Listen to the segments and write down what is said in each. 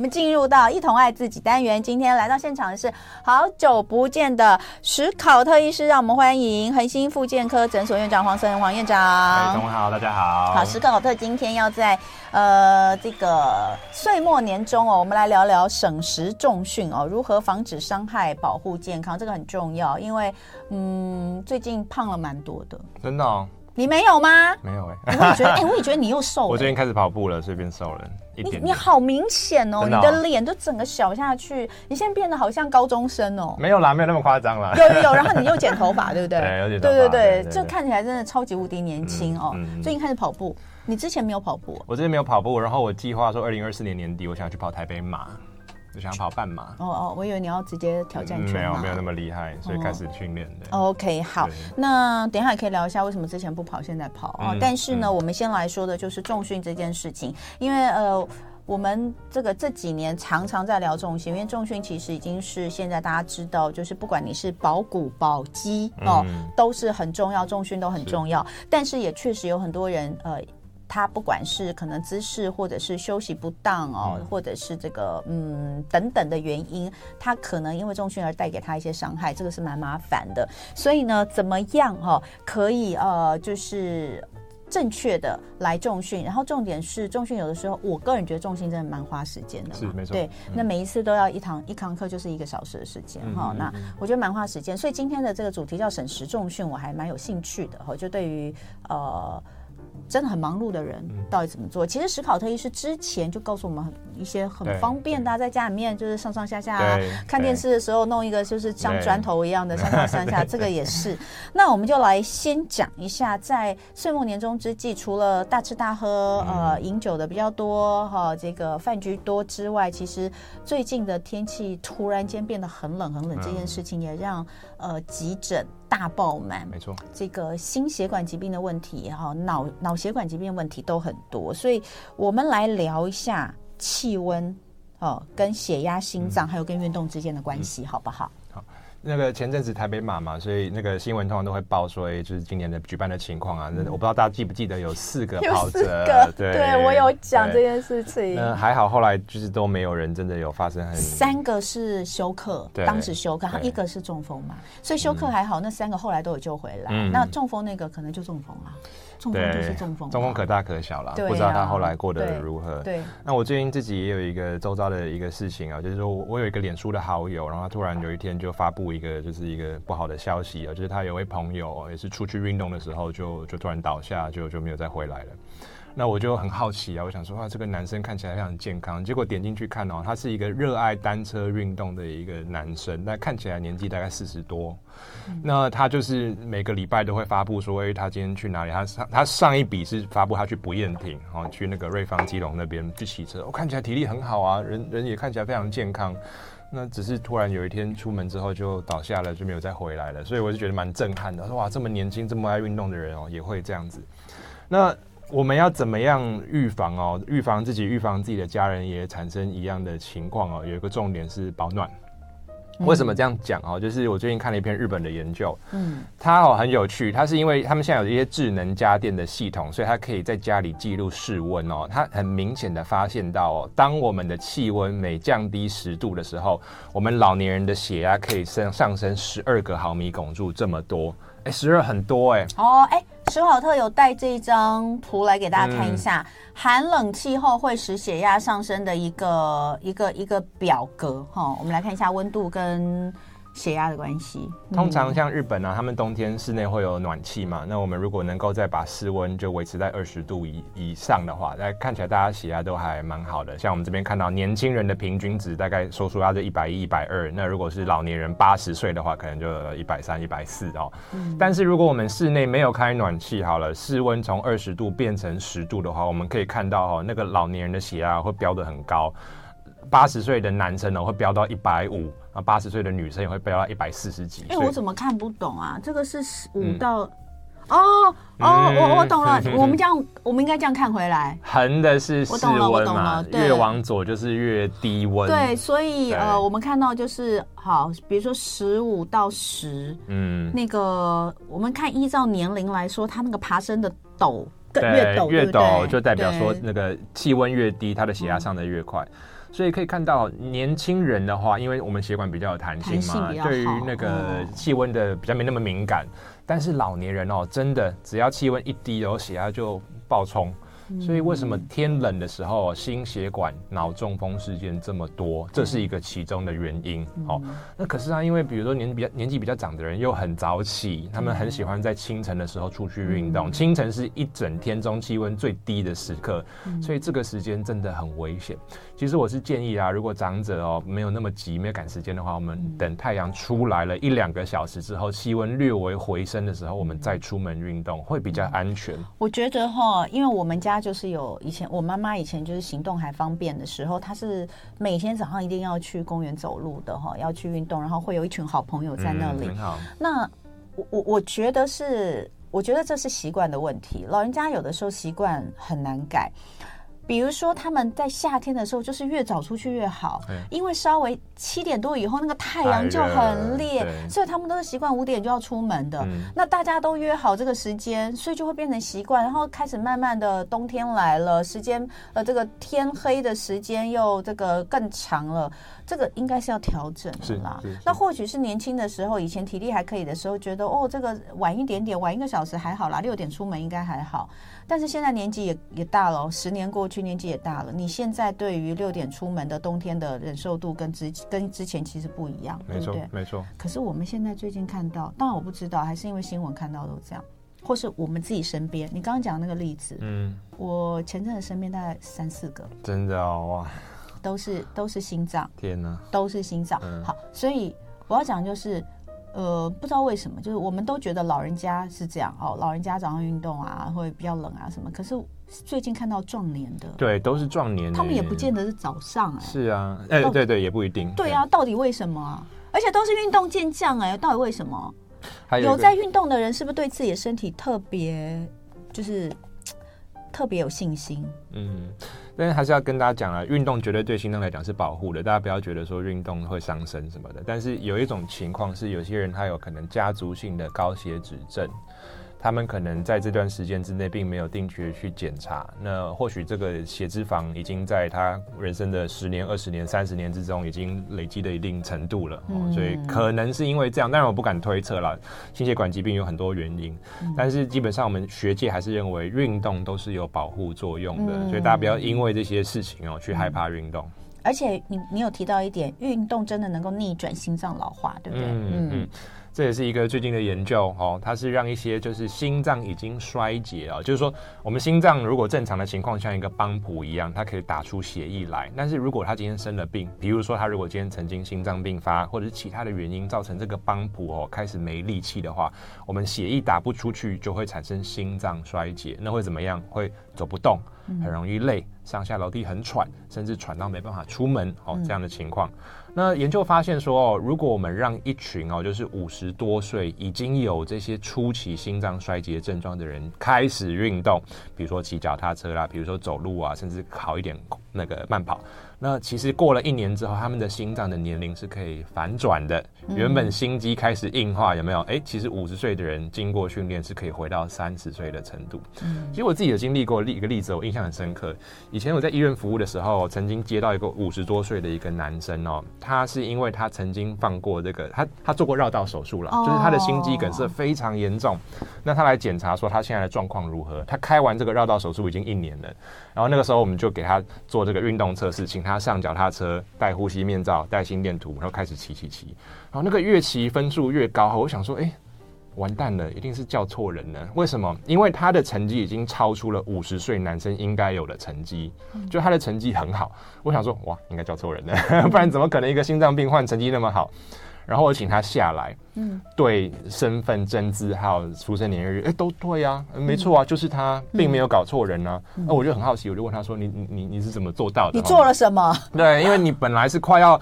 我们进入到一同爱自己单元。今天来到现场的是好久不见的史考特医师，让我们欢迎恒星复健科诊所院长黄声恒黄院长。大家好。好，史考特今天要在呃这个岁末年终哦，我们来聊聊省时重训哦，如何防止伤害，保护健康，这个很重要，因为嗯最近胖了蛮多的，真的哦。你没有吗？没有哎、欸，我也觉得，哎、欸，我也觉得你又瘦了。我最近开始跑步了，所以变瘦了一点点。你你好明显哦，哦，你的脸就整个小下去，你现在变得好像高中生哦。没有啦，没有那么夸张啦。有有有，然后你又剪头发，对不对？对，有剪头发。对对就看起来真的超级无敌年轻哦、嗯嗯。最近开始跑步，你之前没有跑步？我之前没有跑步，然后我计划说，二零二四年年底，我想要去跑台北马。就想要跑半马哦哦，我以为你要直接挑战全马。没有没有那么厉害，所以开始训练的。OK，好，那等一下也可以聊一下为什么之前不跑，现在跑啊、嗯？但是呢、嗯，我们先来说的就是重训这件事情，因为呃，我们这个这几年常常在聊重训，因为重训其实已经是现在大家知道，就是不管你是保骨保肌哦、嗯，都是很重要，重训都很重要。但是也确实有很多人呃。他不管是可能姿势，或者是休息不当哦，嗯、或者是这个嗯等等的原因，他可能因为重训而带给他一些伤害，这个是蛮麻烦的。所以呢，怎么样哈、哦、可以呃就是正确的来重训？然后重点是重训有的时候，我个人觉得重训真的蛮花时间的，是没错。对、嗯，那每一次都要一堂一堂课就是一个小时的时间哈。那我觉得蛮花时间，所以今天的这个主题叫省时重训，我还蛮有兴趣的哈。就对于呃。真的很忙碌的人到底怎么做？嗯、其实史考特医师之前就告诉我们一些很方便的、啊，在家里面就是上上下下啊，看电视的时候弄一个就是像砖头一样的 上上下下，这个也是。那我们就来先讲一下，在岁末年终之际，除了大吃大喝、呃饮酒的比较多哈，这个饭局多之外，其实最近的天气突然间变得很冷很冷，这件事情也让呃急诊。大爆满，没错，这个心血管疾病的问题哈，脑脑血管疾病问题都很多，所以我们来聊一下气温哦，跟血压、心脏还有跟运动之间的关系，好不好？那个前阵子台北马嘛，所以那个新闻通常都会报说，哎，就是今年的举办的情况啊。那、嗯、我不知道大家记不记得有四个跑者，对，对我有讲这件事情。嗯，还好后来就是都没有人真的有发生很。三个是休克，当时休克，然后一个是中风嘛，所以休克还好，那三个后来都有救回来。嗯、那中风那个可能就中风了。中风就是中风，中风可大可小啦，不知道他后来过得如何。对，对那我最近自己也有一个周遭的一个事情啊，就是说我有一个脸书的好友，然后他突然有一天就发布一个就是一个不好的消息啊，就是他有位朋友也是出去运动的时候就就突然倒下，就就没有再回来了。那我就很好奇啊，我想说啊，这个男生看起来非常健康，结果点进去看哦，他是一个热爱单车运动的一个男生，那看起来年纪大概四十多。嗯。那他就是每个礼拜都会发布说，哎，他今天去哪里？他上他上一笔是发布他去不厌亭，哦去那个瑞芳基隆那边去骑车，我看起来体力很好啊，人人也看起来非常健康。那只是突然有一天出门之后就倒下了，就没有再回来了，所以我就觉得蛮震撼的。说哇，这么年轻这么爱运动的人哦，也会这样子。那。我们要怎么样预防哦？预防自己，预防自己的家人也产生一样的情况哦。有一个重点是保暖。为什么这样讲哦？就是我最近看了一篇日本的研究，嗯，它哦很有趣。它是因为他们现在有一些智能家电的系统，所以它可以在家里记录室温哦。它很明显的发现到哦，当我们的气温每降低十度的时候，我们老年人的血压可以升上升十二个毫米汞柱这么多。哎，十二很多哎。哦，哎。史考特有带这一张图来给大家看一下，嗯、寒冷气候会使血压上升的一个一个一个表格哈，我们来看一下温度跟。血压的关系，通常像日本啊，他们冬天室内会有暖气嘛。那我们如果能够再把室温就维持在二十度以以上的话，那看起来大家血压都还蛮好的。像我们这边看到年轻人的平均值大概说出来就一百一、一百二。那如果是老年人八十岁的话，可能就一百三、一百四哦。但是如果我们室内没有开暖气，好了，室温从二十度变成十度的话，我们可以看到哦，那个老年人的血压会飙得很高。八十岁的男生呢会飙到一百五，啊，八十岁的女生也会飙到一百四十几。哎，我怎么看不懂啊？这个是十五到、嗯、哦哦，我我懂了。我们这样，我们应该这样看回来。横的是室温嘛，越往左就是越低温。对，所以呃，我们看到就是好，比如说十五到十，嗯，那个我们看依照年龄来说，它那个爬升的陡更越陡，越陡就代表说那个气温越低，它的血压上的越快。所以可以看到年轻人的话，因为我们血管比较有弹性嘛，性对于那个气温的比较没那么敏感。嗯、但是老年人哦，真的只要气温一低，然后血压就爆冲。所以为什么天冷的时候心血管脑中风事件这么多？这是一个其中的原因。好，那可是啊，因为比如说年比较年纪比较长的人又很早起，他们很喜欢在清晨的时候出去运动。清晨是一整天中气温最低的时刻，所以这个时间真的很危险。其实我是建议啊，如果长者哦没有那么急，没有赶时间的话，我们等太阳出来了一两个小时之后，气温略微回升的时候，我们再出门运动会比较安全。我觉得哈，因为我们家。就是有以前我妈妈以前就是行动还方便的时候，她是每天早上一定要去公园走路的哈，要去运动，然后会有一群好朋友在那里。嗯、那我我我觉得是，我觉得这是习惯的问题。老人家有的时候习惯很难改。比如说，他们在夏天的时候，就是越早出去越好，因为稍微七点多以后，那个太阳就很烈，所以他们都是习惯五点就要出门的。那大家都约好这个时间，所以就会变成习惯，然后开始慢慢的冬天来了，时间呃这个天黑的时间又这个更长了，这个应该是要调整的啦。那或许是年轻的时候，以前体力还可以的时候，觉得哦这个晚一点点，晚一个小时还好啦，六点出门应该还好。但是现在年纪也也大了，十年过去，年纪也大了。你现在对于六点出门的冬天的忍受度跟之跟之前其实不一样，没错，对不对？没错。可是我们现在最近看到，当然我不知道，还是因为新闻看到都这样，或是我们自己身边。你刚刚讲那个例子，嗯，我前阵子身边大概三四个，真的哦，哇，都是都是心脏，天哪，都是心脏。嗯、好，所以我要讲就是。呃，不知道为什么，就是我们都觉得老人家是这样哦，老人家早上运动啊，会比较冷啊什么。可是最近看到壮年的，对，都是壮年，他们也不见得是早上哎。是啊，哎，对对，也不一定。对啊，到底为什么啊？而且都是运动健将哎，到底为什么？有在运动的人是不是对自己的身体特别，就是特别有信心？嗯。但是还是要跟大家讲啊，运动绝对对心脏来讲是保护的，大家不要觉得说运动会伤身什么的。但是有一种情况是，有些人他有可能家族性的高血脂症。他们可能在这段时间之内并没有定期的去检查，那或许这个血脂肪已经在他人生的十年、二十年、三十年之中已经累积的一定程度了，嗯、所以可能是因为这样，当然我不敢推测了。心血管疾病有很多原因，嗯、但是基本上我们学界还是认为运动都是有保护作用的，嗯、所以大家不要因为这些事情哦去害怕运动。而且你你有提到一点，运动真的能够逆转心脏老化，对不对？嗯嗯。嗯这也是一个最近的研究哦，它是让一些就是心脏已经衰竭啊，就是说我们心脏如果正常的情况像一个帮浦一样，它可以打出血液来。但是如果他今天生了病，比如说他如果今天曾经心脏病发，或者是其他的原因造成这个帮浦哦开始没力气的话，我们血液打不出去，就会产生心脏衰竭。那会怎么样？会走不动，很容易累，上下楼梯很喘，甚至喘到没办法出门哦这样的情况。那研究发现说哦，如果我们让一群哦，就是五十多岁已经有这些初期心脏衰竭症状的人开始运动，比如说骑脚踏车啦，比如说走路啊，甚至跑一点那个慢跑。那其实过了一年之后，他们的心脏的年龄是可以反转的。原本心肌开始硬化，有没有？哎、欸，其实五十岁的人经过训练是可以回到三十岁的程度。其实我自己有经历过一个例子，我印象很深刻。以前我在医院服务的时候，曾经接到一个五十多岁的一个男生哦，他是因为他曾经放过这个，他他做过绕道手术了，就是他的心肌梗塞非常严重。那他来检查说他现在的状况如何？他开完这个绕道手术已经一年了。然后那个时候我们就给他做这个运动测试，请他上脚踏车，戴呼吸面罩，戴心电图，然后开始骑骑骑。然后那个越骑分数越高，我想说，哎，完蛋了，一定是叫错人了。为什么？因为他的成绩已经超出了五十岁男生应该有的成绩，就他的成绩很好。我想说，哇，应该叫错人了，不然怎么可能一个心脏病患成绩那么好？然后我请他下来，嗯，对身份证字还有出生年月日，哎，都对呀，没错啊，就是他，并没有搞错人啊。那我就很好奇，我就问他说：“你你你你是怎么做到的？你做了什么？”对，因为你本来是快要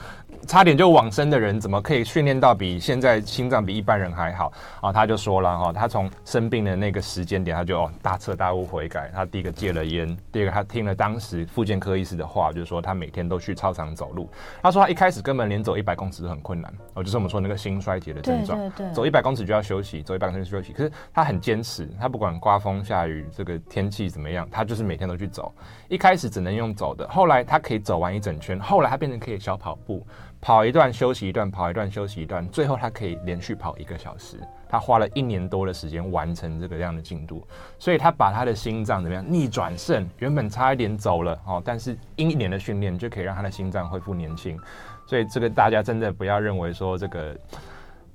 差点就往生的人，怎么可以训练到比现在心脏比一般人还好啊？他就说了哈，他从生病的那个时间点，他就大彻大悟悔改。他第一个戒了烟，第二个他听了当时复健科医师的话，就是说他每天都去操场走路。他说他一开始根本连走一百公尺都很困难，哦，就是我们说那个心衰竭的症状。对对对，走一百公尺就要休息，走一百公尺休息。可是他很坚持，他不管刮风下雨，这个天气怎么样，他就是每天都去走。一开始只能用走的，后来他可以走完一整圈，后来他变成可以小跑步。跑一段休息一段，跑一段休息一段，最后他可以连续跑一个小时。他花了一年多的时间完成这个样的进度，所以他把他的心脏怎么样逆转肾？原本差一点走了哦，但是一年的训练就可以让他的心脏恢复年轻。所以这个大家真的不要认为说这个。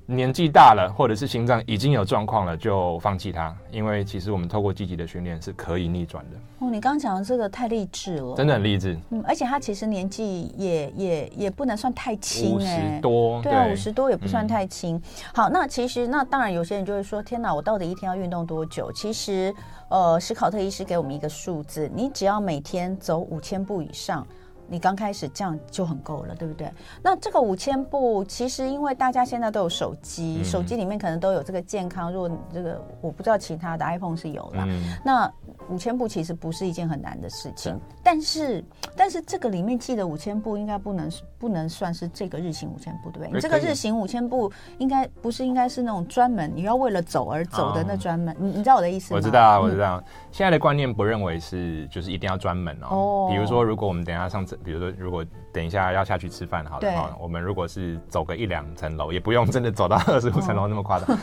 年纪大了，或者是心脏已经有状况了，就放弃它，因为其实我们透过积极的训练是可以逆转的。哦，你刚刚讲的这个太励志了，真的很励志。嗯，而且他其实年纪也也也不能算太轻，哎，五十多，对啊，五十多也不算太轻。嗯。好，那其实那当然有些人就会说，天哪，我到底一天要运动多久？其实，呃，史考特医师给我们一个数字，你只要每天走五千步以上。你刚开始这样就很够了，对不对？那这个五千步，其实因为大家现在都有手机，嗯、手机里面可能都有这个健康。如果这个我不知道其他的 iPhone 是有啦。嗯、那五千步其实不是一件很难的事情，但是但是这个里面记得五千步应该不能不能算是这个日行五千步，对不对？你这个日行五千步应该不是应该是那种专门你要为了走而走的那专门，你、哦、你知道我的意思吗？我知道啊，我知道。嗯、现在的观念不认为是就是一定要专门哦。哦。比如说，如果我们等一下上次。比如说，如果等一下要下去吃饭，好的哈，我们如果是走个一两层楼，也不用真的走到二十五层楼那么夸张，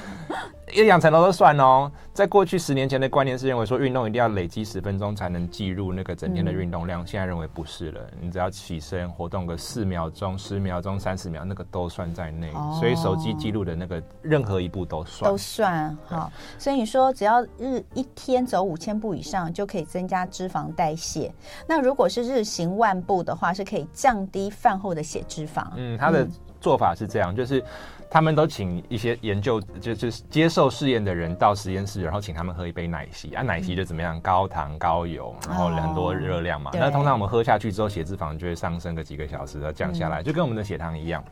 一两层楼都算哦。在过去十年前的观念是认为说，运动一定要累积十分钟才能计入那个整天的运动量，现在认为不是了，你只要起身活动个四秒钟、十秒钟、三十秒，那个都算在内。所以手机记录的那个任何一步都算，都算。好，所以你说只要日一天走五千步以上，就可以增加脂肪代谢。那如果是日行万步的话，是可以降低饭后的血脂肪。嗯，他的做法是这样，就是他们都请一些研究，就是接受试验的人到实验室，然后请他们喝一杯奶昔啊，奶昔就怎么样，高糖高油，然后很多热量嘛。那通常我们喝下去之后，血脂肪就会上升个几个小时，然后降下来，就跟我们的血糖一样。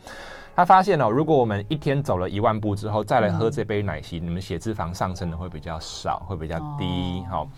他发现哦，如果我们一天走了一万步之后，再来喝这杯奶昔，你们血脂肪上升的会比较少，会比较低。好，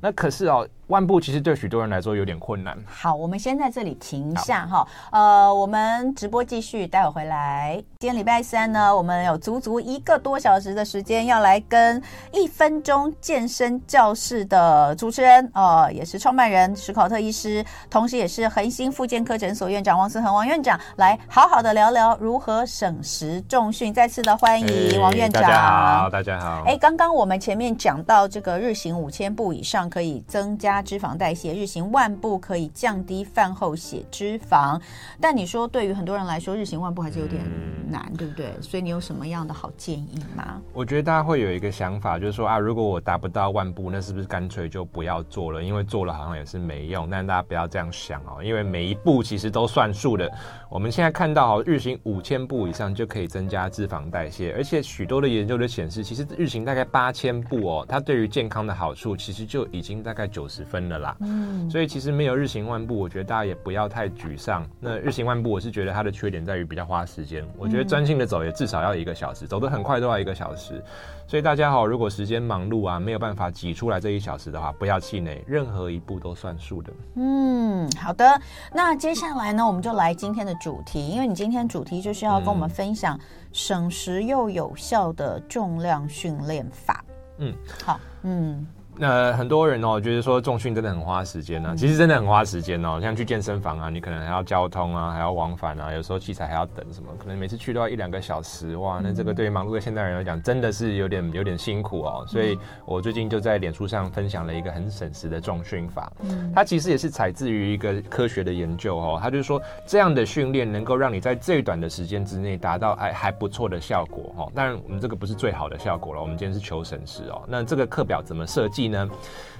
那可是哦。万步其实对许多人来说有点困难。好，我们先在这里停一下哈。呃，我们直播继续，待会回来。今天礼拜三呢，我们有足足一个多小时的时间，要来跟一分钟健身教室的主持人，呃，也是创办人史考特医师，同时也是恒星复健科诊所院长王思恒王院长，来好好的聊聊如何省时重训。再次的欢迎王院长。大家好，大家好。哎，刚刚我们前面讲到这个日行五千步以上可以增加。脂肪代谢，日行万步可以降低饭后血脂肪，但你说对于很多人来说，日行万步还是有点难，嗯、对不对？所以你有什么样的好建议吗？我觉得大家会有一个想法，就是说啊，如果我达不到万步，那是不是干脆就不要做了？因为做了好像也是没用。但大家不要这样想哦，因为每一步其实都算数的。我们现在看到哦，日行五千步以上就可以增加脂肪代谢，而且许多的研究都显示，其实日行大概八千步哦，它对于健康的好处其实就已经大概九十分了啦。嗯，所以其实没有日行万步，我觉得大家也不要太沮丧。那日行万步，我是觉得它的缺点在于比较花时间。我觉得专心的走也至少要一个小时，走得很快都要一个小时。所以大家好，如果时间忙碌啊，没有办法挤出来这一小时的话，不要气馁，任何一步都算数的。嗯，好的。那接下来呢，我们就来今天的主题，因为你今天主题就是要跟我们分享省时又有效的重量训练法。嗯，好，嗯。那很多人哦，觉得说重训真的很花时间呢。其实真的很花时间哦。像去健身房啊，你可能还要交通啊，还要往返啊，有时候器材还要等什么，可能每次去都要一两个小时哇。那这个对于忙碌的现代人来讲，真的是有点有点辛苦哦。所以我最近就在脸书上分享了一个很省时的重训法。它其实也是采自于一个科学的研究哦。它就是说这样的训练能够让你在最短的时间之内达到还还不错的效果哦。当然我们这个不是最好的效果了，我们今天是求省时哦。那这个课表怎么设计呢？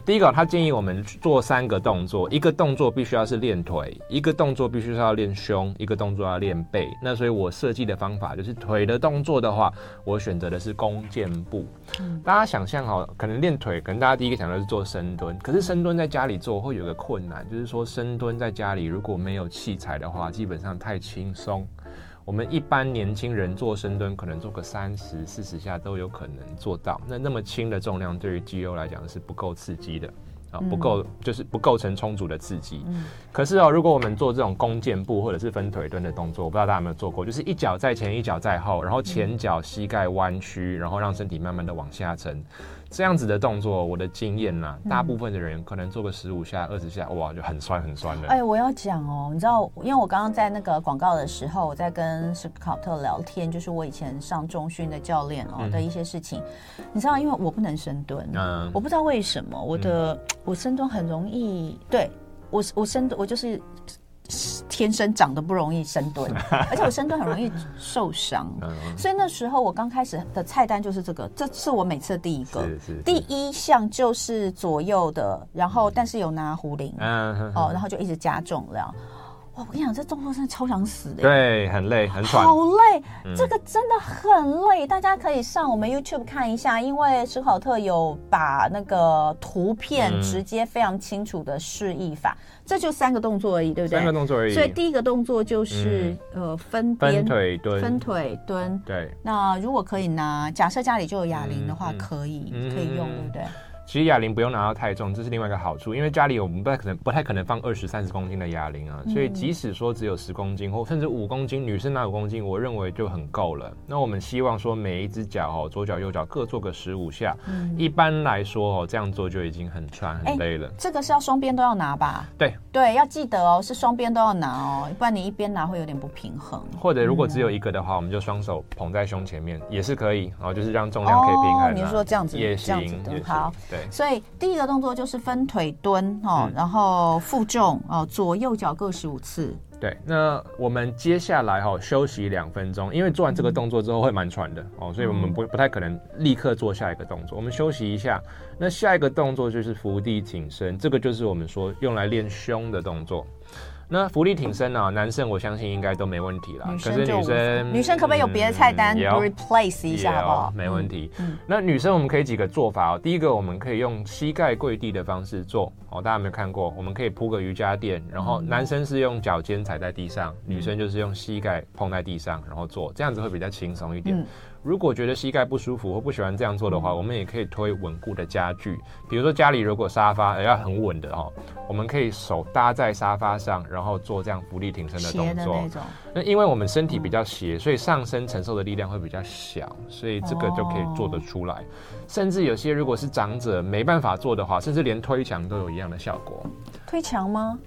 第一个，他建议我们做三个动作，一个动作必须要是练腿，一个动作必须是要练胸，一个动作要练背。那所以我设计的方法就是腿的动作的话，我选择的是弓箭步。嗯，大家想象哈，可能练腿，可能大家第一个想到是做深蹲，可是深蹲在家里做会有个困难，就是说深蹲在家里如果没有器材的话，基本上太轻松。我们一般年轻人做深蹲，可能做个三十四十下都有可能做到。那那么轻的重量，对于肌肉来讲是不够刺激的。啊，不够就是不构成充足的刺激。嗯，可是哦，如果我们做这种弓箭步或者是分腿蹲的动作，我不知道大家有没有做过，就是一脚在前，一脚在后，然后前脚膝盖弯曲，然后让身体慢慢的往下沉。这样子的动作，我的经验呐，大部分的人可能做个十五下、二十下，哇，就很酸很酸的。哎，我要讲哦，你知道，因为我刚刚在那个广告的时候，我在跟史考特聊天，就是我以前上中训的教练哦的一些事情。嗯、你知道，因为我不能深蹲，嗯，我不知道为什么我的、嗯、我深蹲很容易，对我我深蹲我就是。天生长得不容易深蹲，而且我深蹲很容易受伤，所以那时候我刚开始的菜单就是这个，这是我每次的第一个，第一项就是左右的，然后但是有拿壶铃，哦，然后就一直加重量。哇，我跟你讲，这动作真的超想死的。对，很累，很喘。好累，嗯、这个真的很累。大家可以上我们 YouTube 看一下，因为史考特有把那个图片直接非常清楚的示意法。嗯、这就三个动作而已，对不对？三个动作而已。所以第一个动作就是、嗯、呃分边分腿蹲，分腿蹲。对。那如果可以拿，假设家里就有哑铃的话，嗯、可以、嗯、可以用，对不对？其实哑铃不用拿到太重，这是另外一个好处，因为家里我们不太可能不太可能放二十三十公斤的哑铃啊，所以即使说只有十公斤或甚至五公斤，女生拿五公斤，我认为就很够了。那我们希望说每一只脚哦，左脚右脚各做个十五下，嗯、一般来说哦，这样做就已经很喘很累了。这个是要双边都要拿吧？对对，要记得哦，是双边都要拿哦，不然你一边拿会有点不平衡。或者如果只有一个的话，嗯、我们就双手捧在胸前面也是可以，然后就是让重量可以平衡、啊。哦，你说这样子也行，好。对，所以第一个。动作就是分腿蹲哦，然后负重哦，左右脚各十五次。对，那我们接下来哈休息两分钟，因为做完这个动作之后会蛮喘的哦，所以我们不不太可能立刻做下一个动作，我们休息一下。那下一个动作就是伏地挺身，这个就是我们说用来练胸的动作。那福利挺身呢、啊？男生我相信应该都没问题啦。可是女生，女生可不可以有别的菜单、嗯、replace 一下好不好？没问题。嗯、那女生我们可以几个做法哦。第一个，我们可以用膝盖跪地的方式做哦。大家有没有看过？我们可以铺个瑜伽垫，然后男生是用脚尖踩在地上，嗯、女生就是用膝盖碰在地上，然后做，这样子会比较轻松一点。嗯如果觉得膝盖不舒服或不喜欢这样做的话，我们也可以推稳固的家具，比如说家里如果沙发要很稳的哦，我们可以手搭在沙发上，然后做这样浮力挺身的动作。那，那因为我们身体比较斜，所以上身承受的力量会比较小，所以这个就可以做得出来。甚至有些如果是长者没办法做的话，甚至连推墙都有一样的效果。推墙吗？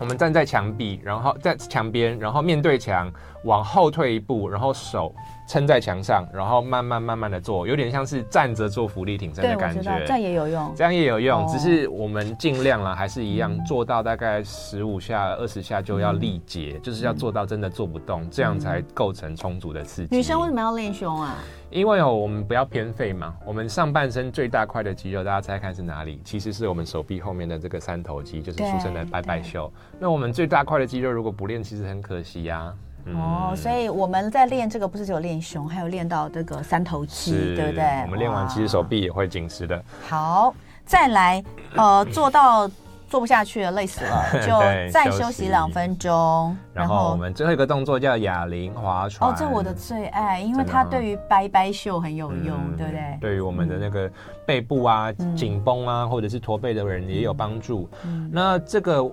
我们站在墙壁，然后在墙边，然后面对墙，往后退一步，然后手撑在墙上，然后慢慢慢慢的做，有点像是站着做浮力挺身的感觉。这样也有用，这样也有用，哦、只是我们尽量了，还是一样做到大概十五下、二十下就要力竭，嗯、就是要做到真的做不动，嗯、这样才构成充足的刺激。女生为什么要练胸啊？因为哦，我们不要偏废嘛。我们上半身最大块的肌肉，大家猜看是哪里？其实是我们手臂后面的这个三头肌，就是俗称的拜拜袖。那我们最大块的肌肉如果不练，其实很可惜呀、啊。嗯、哦，所以我们在练这个，不是只有练胸，还有练到这个三头肌，是对不对？我们练完，其实手臂也会紧实的。好，再来，呃，做到。做不下去了，累死了，就再休息两分钟。然后我们最后一个动作叫哑铃划船。哦，这我的最爱，因为它对于掰掰袖很有用，对不对？对于我们的那个背部啊、紧绷啊，或者是驼背的人也有帮助。那这个。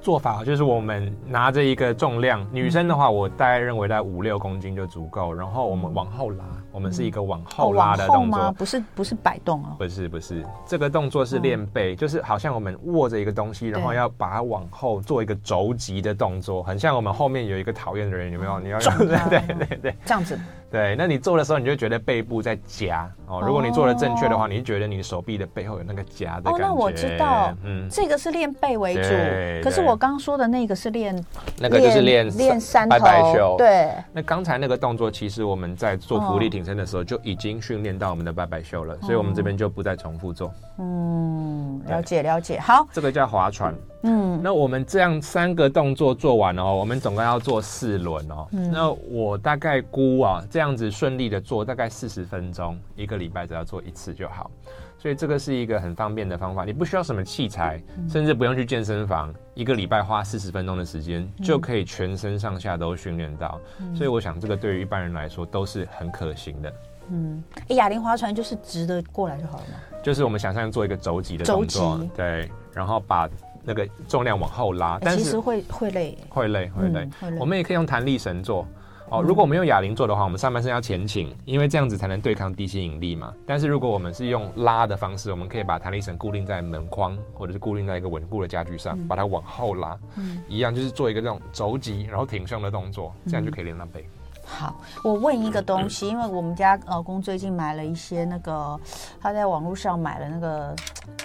做法就是我们拿着一个重量，女生的话，我大概认为在五六公斤就足够。然后我们往后拉，我们是一个往后拉的动作，不是不是摆动哦，不是不是，这个动作是练背，就是好像我们握着一个东西，然后要把它往后做一个肘击的动作，很像我们后面有一个讨厌的人，有没有？你要 对对对对，这样子。对，那你做的时候，你就觉得背部在夹哦。如果你做的正确的话，你就觉得你手臂的背后有那个夹的感觉。哦，那我知道，嗯，这个是练背为主，可是我刚说的那个是练，那个就是练练三头。对。那刚才那个动作，其实我们在做浮力挺身的时候就已经训练到我们的拜拜袖了，所以我们这边就不再重复做。嗯，了解了解。好，这个叫划船。嗯，那我们这样三个动作做完哦，我们总共要做四轮哦。嗯，那我大概估啊，这样子顺利的做大概四十分钟，一个礼拜只要做一次就好。所以这个是一个很方便的方法，你不需要什么器材，甚至不用去健身房，一个礼拜花四十分钟的时间就可以全身上下都训练到。所以我想这个对于一般人来说都是很可行的。嗯，哎，哑铃划船就是直的过来就好了吗？就是我们想象做一个肘击的动作，对，然后把那个重量往后拉，但是其实会会累，会累会累。我们也可以用弹力绳做。哦，如果我们用哑铃做的话，我们上半身要前倾，因为这样子才能对抗地心引力嘛。但是如果我们是用拉的方式，我们可以把弹力绳固定在门框，或者是固定在一个稳固的家具上，把它往后拉，嗯，一样就是做一个这种肘击，然后挺胸的动作，这样就可以练到背。好，我问一个东西，因为我们家老公最近买了一些那个，他在网络上买了那个，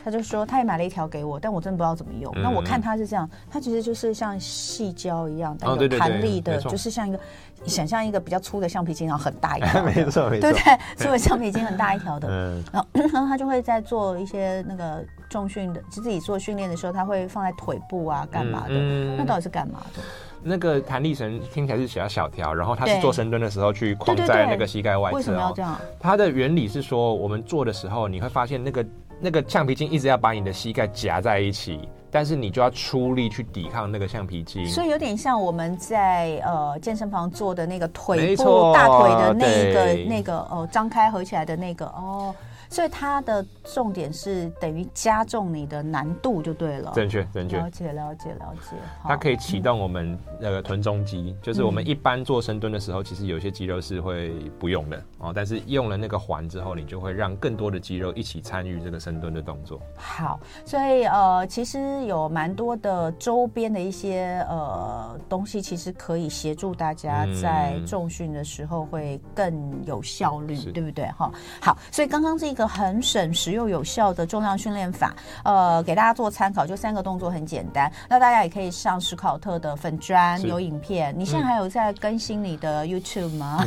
他就说他也买了一条给我，但我真的不知道怎么用。那我看他是这样，他其实就是像细胶一样，带有弹力的，就是像一个想象一个比较粗的橡皮筋，然后很大一条，没错没错，对不对？粗的橡皮筋很大一条的，然后然后他就会在做一些那个重训的，就自己做训练的时候，他会放在腿部啊，干嘛的？那到底是干嘛的？那个弹力绳听起来是比较小条，然后它是做深蹲的时候去框在那个膝盖外侧。为什么要这样？它的原理是说，我们做的时候你会发现那个那个橡皮筋一直要把你的膝盖夹在一起，但是你就要出力去抵抗那个橡皮筋。所以有点像我们在呃健身房做的那个腿部大腿的那个那个哦张开合起来的那个哦。所以它的重点是等于加重你的难度就对了。正确，正确。了解，了解，了解。它可以启动我们那个臀中肌，就是我们一般做深蹲的时候，其实有些肌肉是会不用的哦。但是用了那个环之后，你就会让更多的肌肉一起参与这个深蹲的动作。好，所以呃，其实有蛮多的周边的一些呃东西，其实可以协助大家在重训的时候会更有效率，对不对？哈，好，所以刚刚这个。很省时又有效的重量训练法，呃，给大家做参考，就三个动作很简单。那大家也可以上史考特的粉砖有影片。你现在还有在更新你的 YouTube 吗？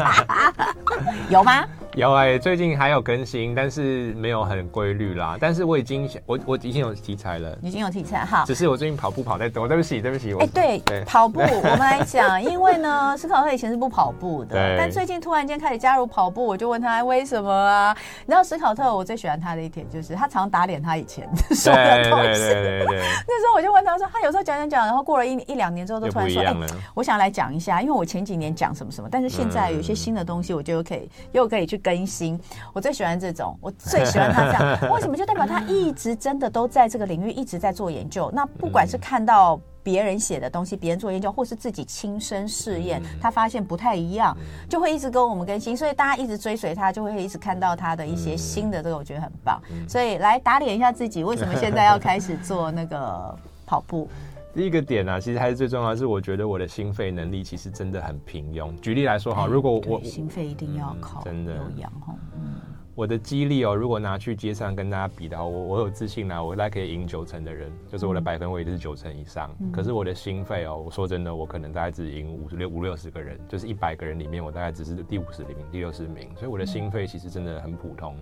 有吗？有哎、欸，最近还有更新，但是没有很规律啦。但是我已经我我已经有题材了，已经有题材哈。只是我最近跑步跑太多，对不起对不起。哎、欸，对，对跑步我们来讲，因为呢，史考特以前是不跑步的，但最近突然间开始加入跑步，我就问他为什么啊？你知道史考特，我最喜欢他的一点就是他常打脸他以前说的东西。对对对对对。那时候我就问他说，他有时候讲讲讲，然后过了一一两年之后，都突然说，哎、欸，我想来讲一下，因为我前几年讲什么什么，但是现在有些新的东西，我就可以、嗯、又可以去更新。我最喜欢这种，我最喜欢他这样。为什么？就代表他一直真的都在这个领域一直在做研究。那不管是看到。别人写的东西，别人做研究，或是自己亲身试验，他发现不太一样，就会一直跟我们更新，所以大家一直追随他，就会一直看到他的一些新的这个，我觉得很棒。所以来打脸一下自己，为什么现在要开始做那个跑步？第一个点呢、啊，其实还是最重要的是，我觉得我的心肺能力其实真的很平庸。举例来说哈，如果我心肺一定要靠真的有氧哈，嗯。我的肌力哦，如果拿去街上跟大家比的话，我我有自信啦、啊，我大概可以赢九成的人，就是我的百分位是九成以上。嗯、可是我的心肺哦，我说真的，我可能大概只赢五十六五六十个人，就是一百个人里面，我大概只是第五十名、第六十名，所以我的心肺其实真的很普通。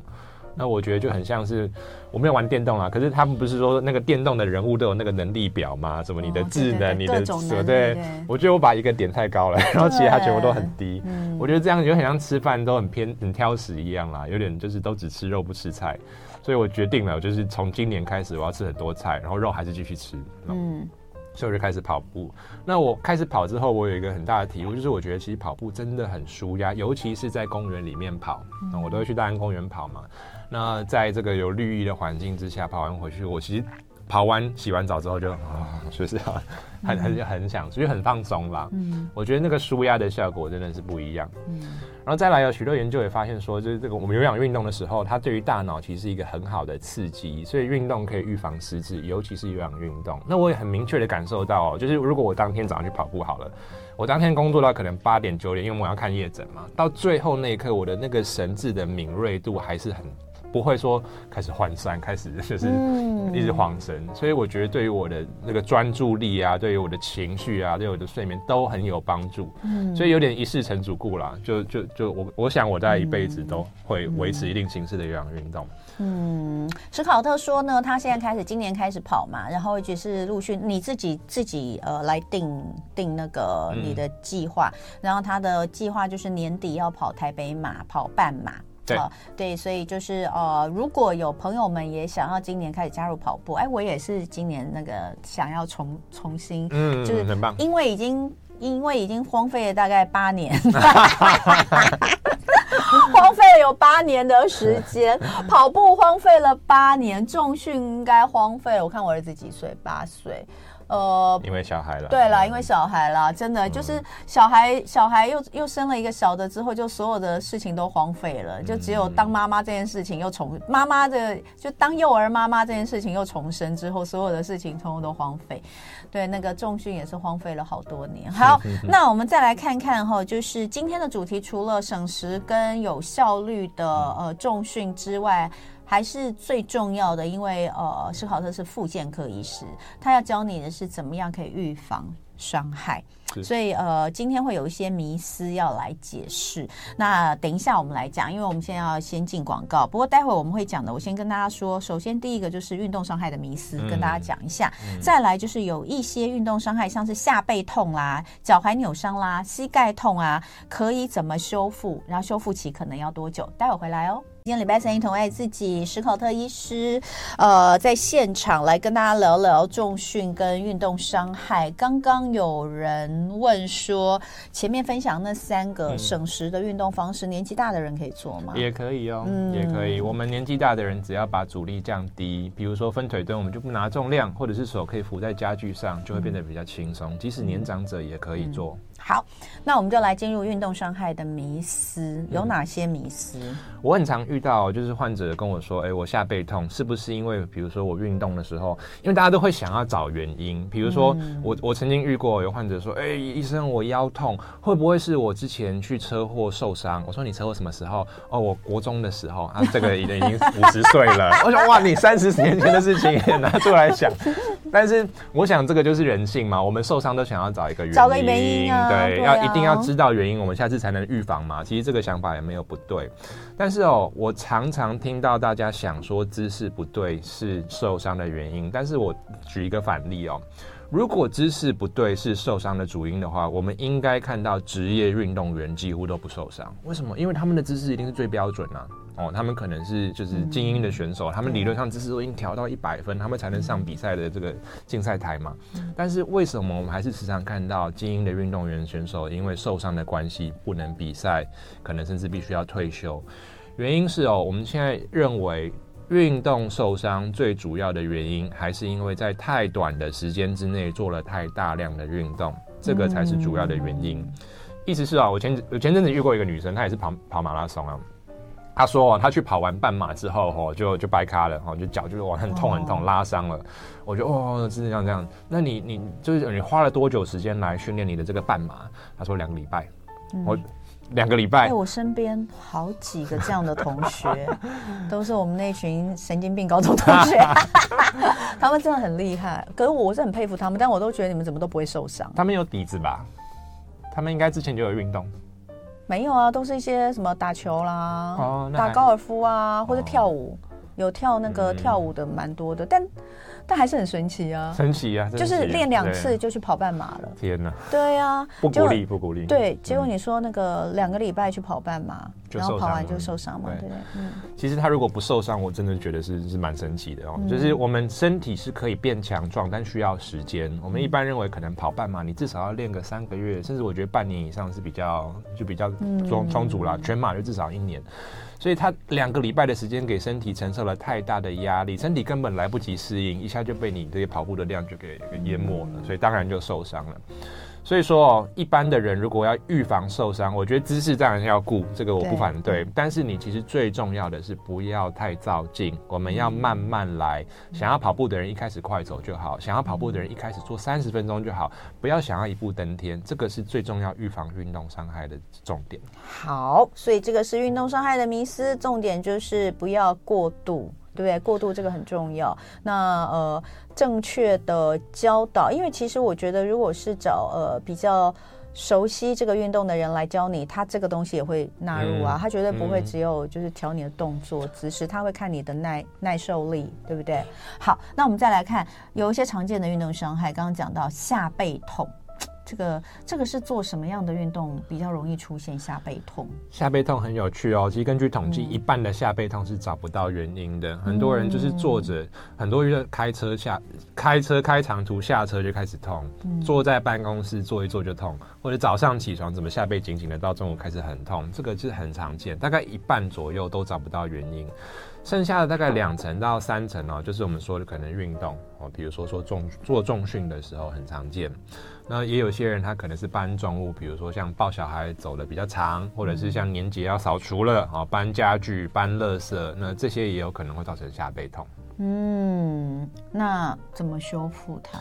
那我觉得就很像是我没有玩电动啊，可是他们不是说那个电动的人物都有那个能力表吗？什么你的智能、哦、你的？对，我觉得我把一个点太高了，然后其他全部都很低。我觉得这样就很像吃饭都很偏很挑食一样啦，有点就是都只吃肉不吃菜。所以我决定了，就是从今年开始我要吃很多菜，然后肉还是继续吃。嗯。所以我就开始跑步。那我开始跑之后，我有一个很大的体悟，就是我觉得其实跑步真的很舒压，尤其是在公园里面跑。那我都会去大安公园跑嘛。那在这个有绿意的环境之下跑完回去，我其实跑完洗完澡之后就啊，就是很很很想，所以很放松啦。嗯，我觉得那个舒压的效果真的是不一样。嗯。然后再来有许多研究也发现说，就是这个我们有氧运动的时候，它对于大脑其实是一个很好的刺激，所以运动可以预防失智，尤其是有氧运动。那我也很明确的感受到，哦就是如果我当天早上去跑步好了，我当天工作到可能八点九点，因为我要看夜诊嘛，到最后那一刻，我的那个神智的敏锐度还是很。不会说开始涣散，开始 就是一直晃神，嗯、所以我觉得对于我的那个专注力啊，对于我的情绪啊，对于我的睡眠都很有帮助。嗯，所以有点一试成主顾啦，就就就我我想我在一辈子都会维持一定形式的有氧运动。嗯，史考特说呢，他现在开始今年开始跑嘛，然后就是陆续你自己自己呃来定定那个你的计划，嗯、然后他的计划就是年底要跑台北马，跑半马。对、呃，对，所以就是呃，如果有朋友们也想要今年开始加入跑步，哎，我也是今年那个想要重重新，嗯，就是很棒，因为已经因为已经荒废了大概八年。荒废了有八年的时间，跑步荒废了八年，重训应该荒废了。我看我儿子几岁？八岁。呃，因为小孩了。对啦，因为小孩啦，真的就是小孩，小孩又又生了一个小的之后，就所有的事情都荒废了，就只有当妈妈这件事情又重妈妈的，就当幼儿妈妈这件事情又重生之后，所有的事情通通都荒废。对，那个重训也是荒废了好多年。好，那我们再来看看哈，就是今天的主题，除了省时跟有效率的呃重训之外。还是最重要的，因为呃，施考特是复健科医师，他要教你的是怎么样可以预防伤害，所以呃，今天会有一些迷思要来解释。那等一下我们来讲，因为我们现在要先进广告，不过待会我们会讲的，我先跟大家说，首先第一个就是运动伤害的迷思，跟大家讲一下，嗯、再来就是有一些运动伤害，像是下背痛啦、脚踝扭伤啦、膝盖痛啊，可以怎么修复？然后修复期可能要多久？待会回来哦。今天礼拜三，一同爱自己，史考特医师，呃，在现场来跟大家聊聊重训跟运动伤害。刚刚有人问说，前面分享那三个省时的运动方式，嗯、年纪大的人可以做吗？也可以哦，嗯、也可以。我们年纪大的人，只要把阻力降低，比如说分腿蹲，我们就不拿重量，或者是手可以扶在家具上，就会变得比较轻松。嗯、即使年长者也可以做。嗯好，那我们就来进入运动伤害的迷思，有哪些迷思？嗯，我很常遇到，就是患者跟我说：“哎，我下背痛，是不是因为，比如说我运动的时候，因为大家都会想要找原因，比如说我我曾经遇过有患者说：‘哎，医生，我腰痛，会不会是我之前去车祸受伤？’我说：‘你车祸什么时候？’哦，我国中的时候啊，这个已经已 经五十岁了。我想：‘哇，你三十年前的事情也拿出来想。’但是我想这个就是人性嘛，我们受伤都想要找一个原因，找个原因啊。对，要一定要知道原因，我们下次才能预防嘛。其实这个想法也没有不对，但是哦，我常常听到大家想说姿势不对是受伤的原因。但是我举一个反例哦，如果姿势不对是受伤的主因的话，我们应该看到职业运动员几乎都不受伤。为什么？因为他们的姿势一定是最标准啊。哦，他们可能是就是精英的选手，嗯、他们理论上知识都已经调到一百分，嗯、他们才能上比赛的这个竞赛台嘛。嗯、但是为什么我们还是时常看到精英的运动员选手因为受伤的关系不能比赛，可能甚至必须要退休？原因是哦，我们现在认为运动受伤最主要的原因还是因为在太短的时间之内做了太大量的运动，这个才是主要的原因。嗯、意思是啊，我前我前阵子遇过一个女生，她也是跑跑马拉松啊。他说哦，他去跑完半马之后，哦，就就掰咖了，哦，就脚就哇很痛很痛，拉伤了。我就哦，是这样这样。那你你就是你花了多久时间来训练你的这个半马？他说两个礼拜。我两个礼拜。哎，我身边好几个这样的同学，都是我们那群神经病高中同学，他们真的很厉害。可是我是很佩服他们，但我都觉得你们怎么都不会受伤。他们有底子吧？他们应该之前就有运动。没有啊，都是一些什么打球啦、哦、打高尔夫啊，或者跳舞，哦、有跳那个跳舞的蛮多的，嗯、但。但还是很神奇啊！神奇啊！就是练两次就去跑半马了。天哪！对啊，不鼓励，不鼓励。对，结果你说那个两个礼拜去跑半马，然后跑完就受伤嘛？对对。嗯。其实他如果不受伤，我真的觉得是是蛮神奇的哦。就是我们身体是可以变强壮，但需要时间。我们一般认为可能跑半马，你至少要练个三个月，甚至我觉得半年以上是比较就比较充充足啦。全马就至少一年。所以他两个礼拜的时间给身体承受了太大的压力，身体根本来不及适应，一下就被你这些跑步的量就给给淹没了，所以当然就受伤了。所以说哦，一般的人如果要预防受伤，我觉得姿势当然要顾，这个我不反对。对，但是你其实最重要的是不要太躁进，我们要慢慢来。想要跑步的人一开始快走就好，想要跑步的人一开始做三十分钟就好，不要想要一步登天。这个是最重要预防运动伤害的重点。好，所以这个是运动伤害的迷思，重点就是不要过度。对不对？过度这个很重要。那呃，正确的教导，因为其实我觉得，如果是找呃比较熟悉这个运动的人来教你，他这个东西也会纳入啊。嗯、他绝对不会只有就是调你的动作姿势，他会看你的耐耐受力，对不对？好，那我们再来看有一些常见的运动伤害，刚刚讲到下背痛。这个这个是做什么样的运动比较容易出现下背痛？下背痛很有趣哦。其实根据统计，嗯、一半的下背痛是找不到原因的。很多人就是坐着，嗯、很多人开车下开车开长途下车就开始痛，嗯、坐在办公室坐一坐就痛，或者早上起床怎么下背紧紧的，到中午开始很痛，这个是很常见。大概一半左右都找不到原因。剩下的大概两层到三层哦，就是我们说的可能运动哦，比如说说重做重训的时候很常见。那也有些人他可能是搬重物，比如说像抱小孩走的比较长，或者是像年节要扫除了啊，搬家具、搬垃圾，那这些也有可能会造成下背痛。嗯，那怎么修复它？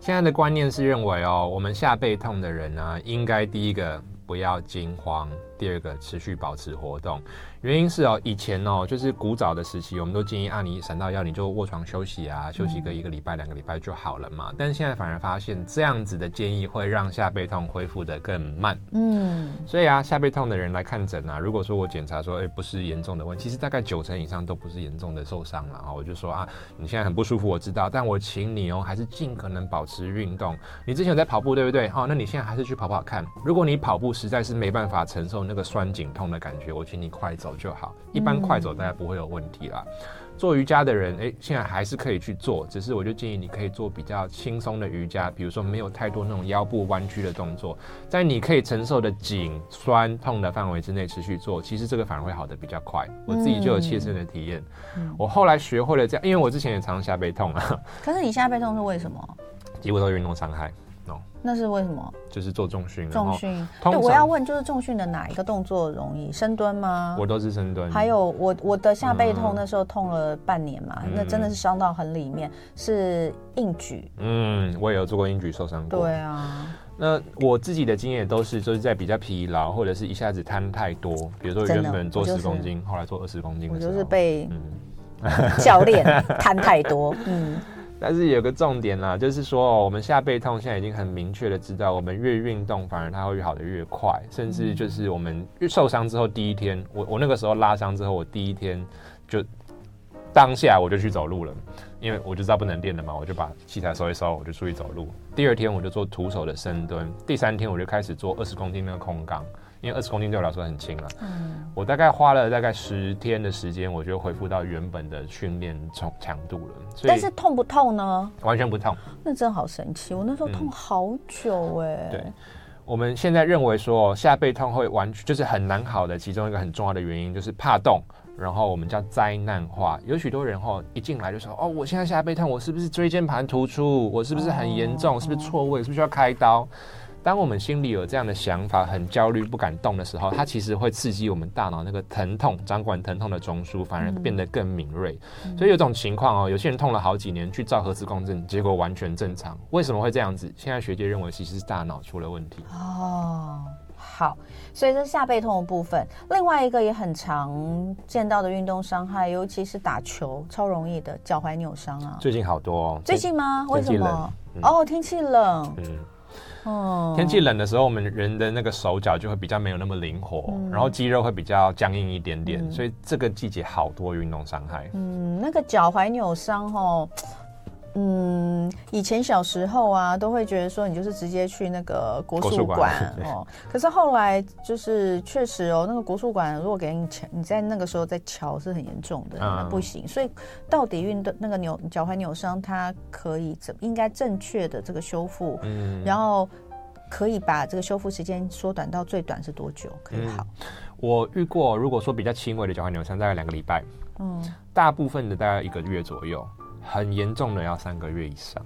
现在的观念是认为哦，我们下背痛的人呢，应该第一个不要惊慌，第二个持续保持活动。原因是哦，以前哦，就是古早的时期，我们都建议啊，你闪到腰你就卧床休息啊，休息个一个礼拜、两个礼拜就好了嘛。但是现在反而发现这样子的建议会让下背痛恢复的更慢。嗯，所以啊，下背痛的人来看诊啊，如果说我检查说，哎，不是严重的问题，其实大概九成以上都不是严重的受伤了啊。我就说啊，你现在很不舒服，我知道，但我请你哦，还是尽可能保持运动。你之前有在跑步对不对？哦，那你现在还是去跑跑看。如果你跑步实在是没办法承受那个酸紧痛的感觉，我请你快走就好。一般。快走大家不会有问题啦。做瑜伽的人，哎，现在还是可以去做，只是我就建议你可以做比较轻松的瑜伽，比如说没有太多那种腰部弯曲的动作，在你可以承受的紧、酸、痛的范围之内持续做，其实这个反而会好的比较快。我自己就有切身的体验，嗯、我后来学会了这样，因为我之前也常常下背痛啊。可是你下背痛是为什么？几乎都是运动伤害。那是为什么？就是做重训。重训。对，我要问，就是重训的哪一个动作容易？深蹲吗？我都是深蹲。还有我我的下背痛那时候痛了半年嘛，嗯、那真的是伤到很里面，是硬举。嗯，我也有做过硬举，受伤过。对啊。那我自己的经验都是，就是在比较疲劳或者是一下子摊太多，比如说原本做十公斤，后来做二十公斤的时候，我就是被教练摊太多。嗯。但是有个重点啦，就是说，我们下背痛现在已经很明确的知道，我们越运动，反而它会越好的越快，甚至就是我们越受伤之后第一天，我我那个时候拉伤之后，我第一天就当下我就去走路了，因为我就知道不能练了嘛，我就把器材收一收，我就出去走路。第二天我就做徒手的深蹲，第三天我就开始做二十公斤那个空杠。因为二十公斤对我来说很轻了，嗯，我大概花了大概十天的时间，我就恢复到原本的训练强强度了。但是痛不痛呢？完全不痛。那真好神奇，我那时候痛好久哎、欸嗯。对，我们现在认为说下背痛会完全就是很难好的其中一个很重要的原因就是怕动，然后我们叫灾难化。有许多人哈一进来就说哦，我现在下背痛，我是不是椎间盘突出？我是不是很严重？哦、是不是错位？是不是需要开刀？当我们心里有这样的想法，很焦虑、不敢动的时候，它其实会刺激我们大脑那个疼痛、掌管疼痛的中枢，反而变得更敏锐。嗯、所以有种情况哦，有些人痛了好几年，去照核磁共振，结果完全正常。为什么会这样子？现在学界认为，其实是大脑出了问题。哦，好，所以这是下背痛的部分。另外一个也很常见到的运动伤害，尤其是打球，超容易的脚踝扭伤啊。最近好多哦。最近吗？为什么？嗯、哦，天气冷。嗯。哦，天气冷的时候，我们人的那个手脚就会比较没有那么灵活，嗯、然后肌肉会比较僵硬一点点，嗯、所以这个季节好多运动伤害。嗯，那个脚踝扭伤哦，嗯，以前小时候啊，都会觉得说你就是直接去那个国术馆 哦，可是后来就是确实哦，那个国术馆如果给你瞧，你在那个时候在瞧是很严重的，嗯、不行。所以到底运动那个扭脚踝扭伤，它可以怎应该正确的这个修复，嗯，然后可以把这个修复时间缩短到最短是多久可以好？嗯、我遇过，如果说比较轻微的脚踝扭伤，大概两个礼拜，嗯，大部分的大概一个月左右。很严重的要三个月以上。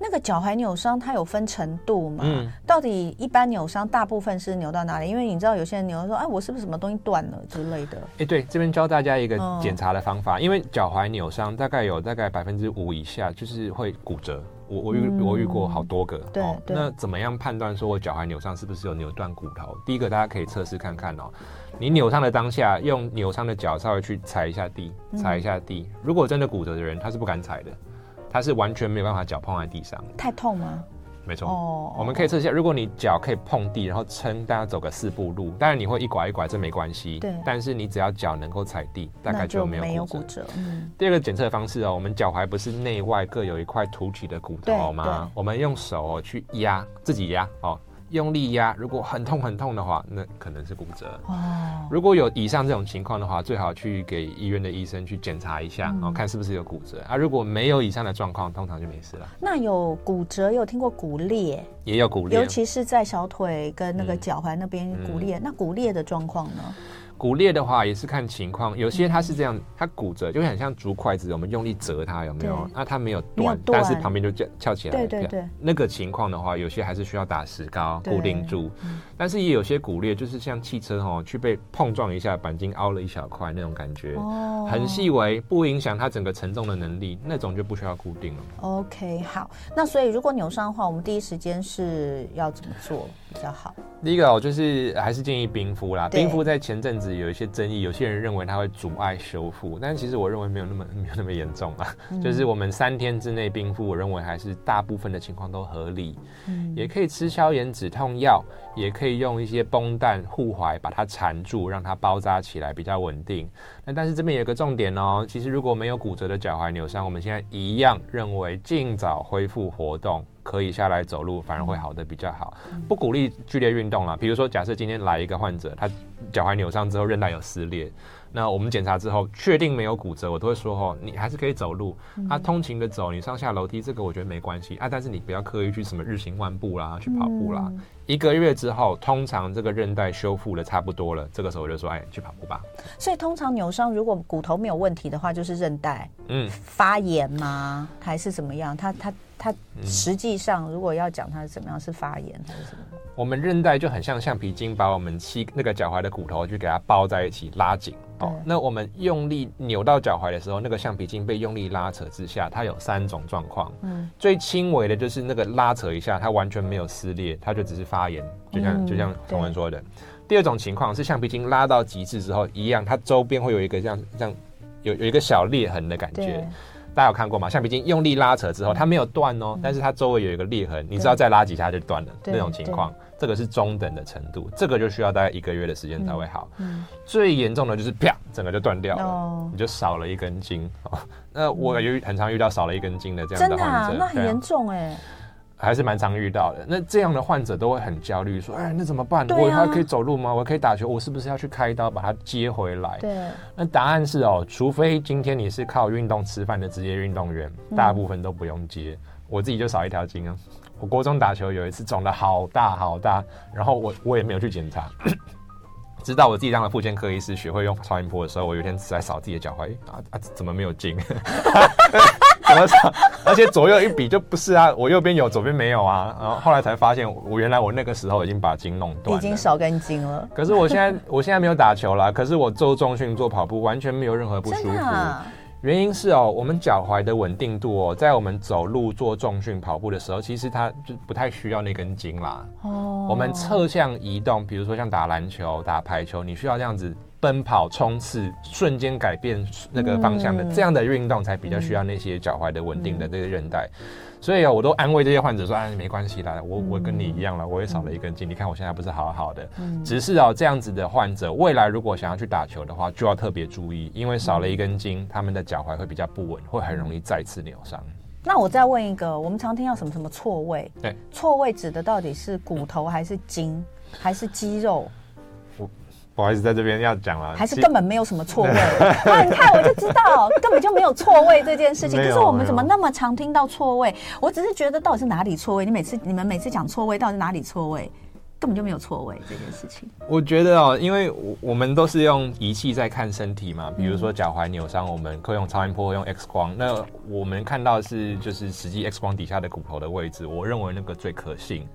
那个脚踝扭伤它有分程度嘛？嗯，到底一般扭伤大部分是扭到哪里？因为你知道有些人扭说，哎，我是不是什么东西断了之类的？哎，对，这边教大家一个检查的方法。嗯、因为脚踝扭伤大概有大概百分之五以下就是会骨折。我我遇我遇过好多个。对、哦、那怎么样判断说我脚踝扭伤是不是有扭断骨头？第一个大家可以测试看看哦。你扭伤的当下，用扭伤的脚稍微去踩一下地，踩一下地。如果真的骨折的人，他是不敢踩的，他是完全没有办法脚碰在地上。太痛吗？没错。哦，我们可以测一下，如果你脚可以碰地，然后撑，大家走个四步路，当然你会一拐一拐，这没关系。对。但是你只要脚能够踩地，大概就没有骨折。嗯。第二个检测方式哦，我们脚踝不是内外各有一块凸起的骨头吗？我们用手去压，自己压哦。用力压，如果很痛很痛的话，那可能是骨折。哦，如果有以上这种情况的话，最好去给医院的医生去检查一下，然后、嗯、看是不是有骨折啊。如果没有以上的状况，通常就没事了。那有骨折，有听过骨裂，也有骨裂，尤其是在小腿跟那个脚踝那边骨裂。嗯、那骨裂的状况呢？骨裂的话也是看情况，有些它是这样，它骨折就很像竹筷子，我们用力折它有没有？那它没有断，但是旁边就翘翘起来。对对对，那个情况的话，有些还是需要打石膏固定住。但是也有些骨裂就是像汽车哦，去被碰撞一下，钣金凹了一小块那种感觉，很细微，不影响它整个承重的能力，那种就不需要固定了。OK，好，那所以如果扭伤的话，我们第一时间是要怎么做比较好？第一个哦，就是还是建议冰敷啦。冰敷在前阵子有一些争议，有些人认为它会阻碍修复，但其实我认为没有那么没有那么严重啊。嗯、就是我们三天之内冰敷，我认为还是大部分的情况都合理。嗯，也可以吃消炎止痛药，也可以用一些绷带护踝把它缠住，让它包扎起来比较稳定。那但是这边有个重点哦，其实如果没有骨折的脚踝扭伤，我们现在一样认为尽早恢复活动。可以下来走路，反而会好的比较好。不鼓励剧烈运动了。比如说，假设今天来一个患者，他脚踝扭伤之后韧带有撕裂，那我们检查之后确定没有骨折，我都会说哦，你还是可以走路，啊，通勤的走，你上下楼梯这个我觉得没关系啊。但是你不要刻意去什么日行万步啦，去跑步啦。一个月之后，通常这个韧带修复的差不多了，这个时候我就说，哎，去跑步吧。所以通常扭伤如果骨头没有问题的话，就是韧带嗯发炎吗？还是怎么样？它它。它实际上，如果要讲它是怎么样，是发炎还是什么？我们韧带就很像橡皮筋，把我们膝那个脚踝的骨头就给它包在一起，拉紧。哦，那我们用力扭到脚踝的时候，那个橡皮筋被用力拉扯之下，它有三种状况。嗯，最轻微的就是那个拉扯一下，它完全没有撕裂，它就只是发炎，就像就像同文说的。第二种情况是橡皮筋拉到极致之后，一样，它周边会有一个这样这样有有一个小裂痕的感觉。大家有看过吗？橡皮筋用力拉扯之后，它没有断哦，但是它周围有一个裂痕，你知道再拉几下就断了那种情况，这个是中等的程度，这个就需要大概一个月的时间才会好。最严重的就是啪，整个就断掉了，你就少了一根筋哦。那我有很常遇到少了一根筋的这样的患者，真的啊，那很严重哎。还是蛮常遇到的。那这样的患者都会很焦虑，说：“哎，那怎么办？我还可以走路吗？我可以打球？我是不是要去开刀把它接回来？”对。那答案是哦，除非今天你是靠运动吃饭的职业运动员，大部分都不用接。我自己就少一条筋啊。我国中打球有一次肿的好大好大，然后我我也没有去检查，直到我自己当了复健科医师，学会用超音波的时候，我有一天在扫自己的脚踝，啊啊，怎么没有筋？怎么扫？而且左右一比就不是啊，我右边有，左边没有啊。然后后来才发现，我原来我那个时候已经把筋弄断，已经少根筋了。可是我现在我现在没有打球了，可是我做重训做跑步完全没有任何不舒服。原因是哦，我们脚踝的稳定度哦，在我们走路做重训跑步的时候，其实它就不太需要那根筋啦。哦，我们侧向移动，比如说像打篮球、打排球，你需要这样子。奔跑、冲刺，瞬间改变那个方向的、嗯、这样的运动，才比较需要那些脚踝的稳定的这个韧带。嗯、所以啊，我都安慰这些患者说：“哎，没关系啦，我我跟你一样了，我也少了一根筋。嗯、你看我现在不是好好的，嗯、只是啊，这样子的患者未来如果想要去打球的话，就要特别注意，因为少了一根筋，嗯、他们的脚踝会比较不稳，会很容易再次扭伤。”那我再问一个，我们常听到什么什么错位？对，错位指的到底是骨头还是筋还是肌肉？不好意思，在这边要讲了，还是根本没有什么错位 啊？你看，我就知道根本就没有错位这件事情。可是我们怎么那么常听到错位？我只是觉得到底是哪里错位？你每次你们每次讲错位，到底是哪里错位？根本就没有错位这件事情。我觉得哦，因为我我们都是用仪器在看身体嘛，比如说脚踝扭伤，我们可以用超音波，用 X 光。那我们看到的是就是实际 X 光底下的骨头的位置，我认为那个最可信。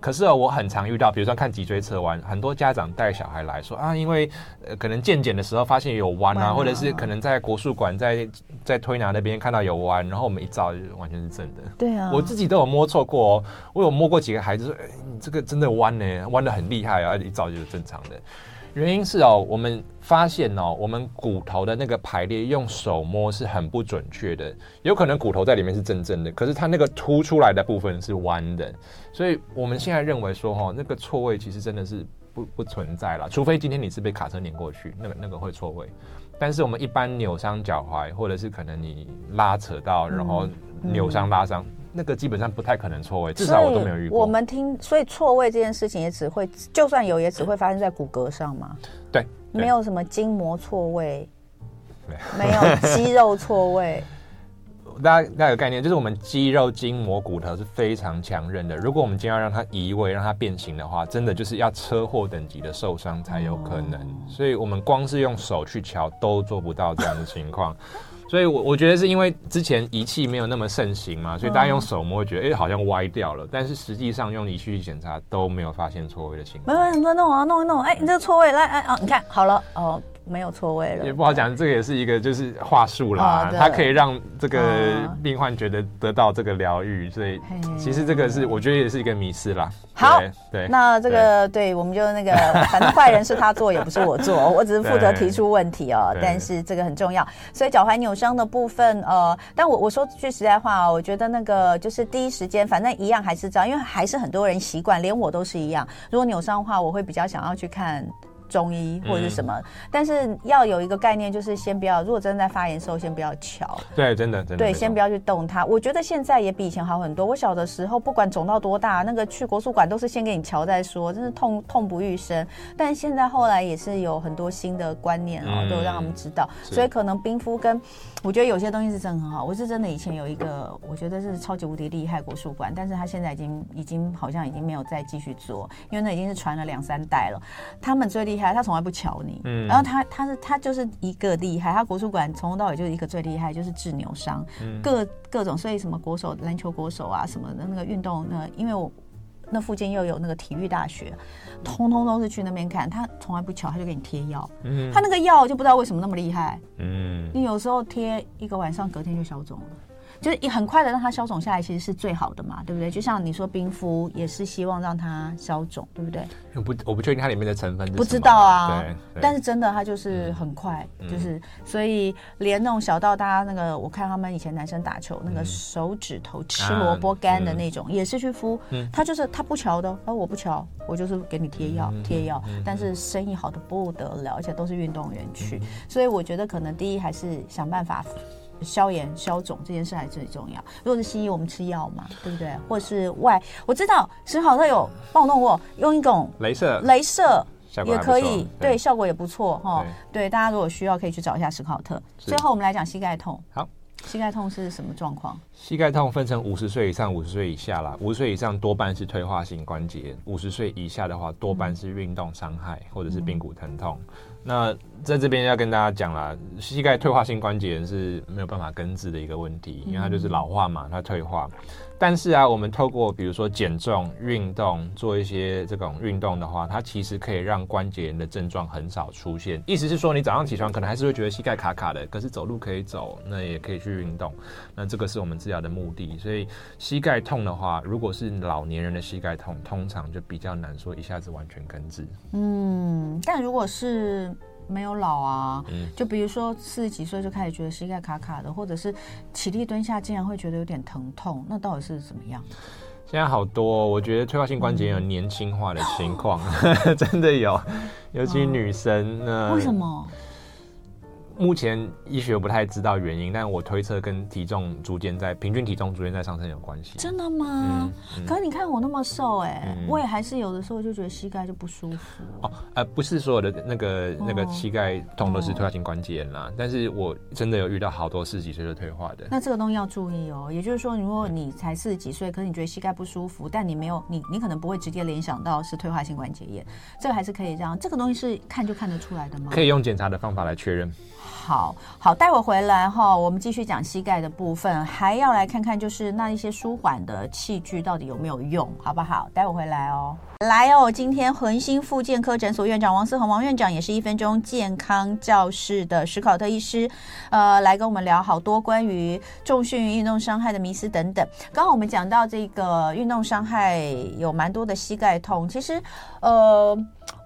可是哦，我很常遇到，比如说看脊椎侧弯，很多家长带小孩来说啊，因为呃可能健检的时候发现有弯啊，或者是可能在国术馆在在推拿那边看到有弯，然后我们一照就完全是正的。对啊，我自己都有摸错过哦，我有摸过几个孩子说，哎，你这个真的弯呢，弯的很厉害啊，一照就是正常的。原因是哦，我们发现哦，我们骨头的那个排列用手摸是很不准确的，有可能骨头在里面是正正的，可是它那个凸出来的部分是弯的，所以我们现在认为说哈，那个错位其实真的是不不存在了，除非今天你是被卡车碾过去，那个那个会错位。但是我们一般扭伤脚踝，或者是可能你拉扯到，然后扭伤拉伤。那个基本上不太可能错位，至少我都没有遇过。我们听，所以错位这件事情也只会，就算有，也只会发生在骨骼上嘛。对，没有什么筋膜错位，没有肌肉错位。大家大家有概念，就是我们肌肉、筋膜、骨头是非常强韧的。如果我们今天要让它移位、让它变形的话，真的就是要车祸等级的受伤才有可能。所以我们光是用手去敲都做不到这样的情况。所以，我我觉得是因为之前仪器没有那么盛行嘛，所以大家用手摸会觉得，哎、欸，好像歪掉了。但是实际上用仪器去检查都没有发现错位的情况。没有，你说弄啊，弄一弄，哎、欸，你这个错位，来，哎啊，你看好了，哦。没有错位了，也不好讲，这个也是一个就是话术啦，它可以让这个病患觉得得到这个疗愈，所以其实这个是我觉得也是一个迷思啦。好，对，那这个对，我们就那个，反正坏人是他做，也不是我做，我只是负责提出问题哦。但是这个很重要，所以脚踝扭伤的部分，呃，但我我说句实在话，我觉得那个就是第一时间，反正一样还是这样，因为还是很多人习惯，连我都是一样。如果扭伤的话，我会比较想要去看。中医或者是什么，嗯、但是要有一个概念，就是先不要。如果真的在发炎的时候，先不要敲。对，真的，真的。对，先不要去动它。我觉得现在也比以前好很多。我小的时候，不管肿到多大，那个去国术馆都是先给你敲再说，真是痛痛不欲生。但现在后来也是有很多新的观念哦，嗯、都让他们知道。所以可能冰敷跟我觉得有些东西是真的很好。我是真的以前有一个，我觉得是超级无敌厉害国术馆，但是他现在已经已经好像已经没有再继续做，因为那已经是传了两三代了。他们最厉害，他从来不瞧。你，嗯，然后他他是他就是一个厉害，他国术馆从头到尾就是一个最厉害，就是治扭伤，嗯、各各种，所以什么国手、篮球国手啊什么的那个运动，那因为我那附近又有那个体育大学，通通都是去那边看，他从来不瞧，他就给你贴药，嗯，他那个药就不知道为什么那么厉害，嗯，你有时候贴一个晚上，隔天就消肿了。就是很快的让它消肿下来，其实是最好的嘛，对不对？就像你说冰敷也是希望让它消肿，对不对？我不我不确定它里面的成分，不知道啊。对，但是真的它就是很快，嗯、就是所以连那种小到大家那个，我看他们以前男生打球，嗯、那个手指头吃萝卜干的那种，啊嗯、也是去敷。嗯，他就是他不瞧的，而我不瞧，我就是给你贴药贴药。但是生意好的不得了，而且都是运动员去，嗯、所以我觉得可能第一还是想办法。消炎消肿这件事还最重要。如果是西医，我们吃药嘛，对不对？或者是外，我知道史考特有帮我弄过，用一种镭射，镭射也可以，对，对，效果也不错哈。对，对，大家如果需要，可以去找一下史考特。最后，我们来讲膝盖痛。好，膝盖痛是什么状况？膝盖痛分成五十岁以上、五十岁以下啦。五十岁以上多半是退化性关节，五十岁以下的话，多半是运动伤害、嗯、或者是髌骨疼痛。那在这边要跟大家讲啦，膝盖退化性关节炎是没有办法根治的一个问题，因为它就是老化嘛，它退化。但是啊，我们透过比如说减重、运动，做一些这种运动的话，它其实可以让关节炎的症状很少出现。意思是说，你早上起床可能还是会觉得膝盖卡卡的，可是走路可以走，那也可以去运动。那这个是我们治疗的目的。所以膝盖痛的话，如果是老年人的膝盖痛，通常就比较难说一下子完全根治。嗯，但如果是。没有老啊，嗯、就比如说四十几岁就开始觉得膝盖卡卡的，或者是起立蹲下竟然会觉得有点疼痛，那到底是怎么样？现在好多、哦，我觉得退化性关节炎有年轻化的情况，嗯、真的有，尤其女生。嗯、那为什么？目前医学不太知道原因，但我推测跟体重逐渐在平均体重逐渐在上升有关系。真的吗？嗯嗯、可是你看我那么瘦哎、欸，嗯、我也还是有的时候就觉得膝盖就不舒服。哦，呃，不是所有的那个那个膝盖痛都是退化性关节炎啦，哦、但是我真的有遇到好多四十几岁就退化的。那这个东西要注意哦，也就是说，如果你才四十几岁，可是你觉得膝盖不舒服，但你没有你你可能不会直接联想到是退化性关节炎，这个还是可以这样。这个东西是看就看得出来的吗？可以用检查的方法来确认。好好，待会回来哈，我们继续讲膝盖的部分，还要来看看就是那一些舒缓的器具到底有没有用，好不好？待会回来哦。来哦，今天恒星复健科诊所院长王思恒王院长，也是一分钟健康教室的史考特医师，呃，来跟我们聊好多关于重训运动伤害的迷思等等。刚刚我们讲到这个运动伤害有蛮多的膝盖痛，其实呃。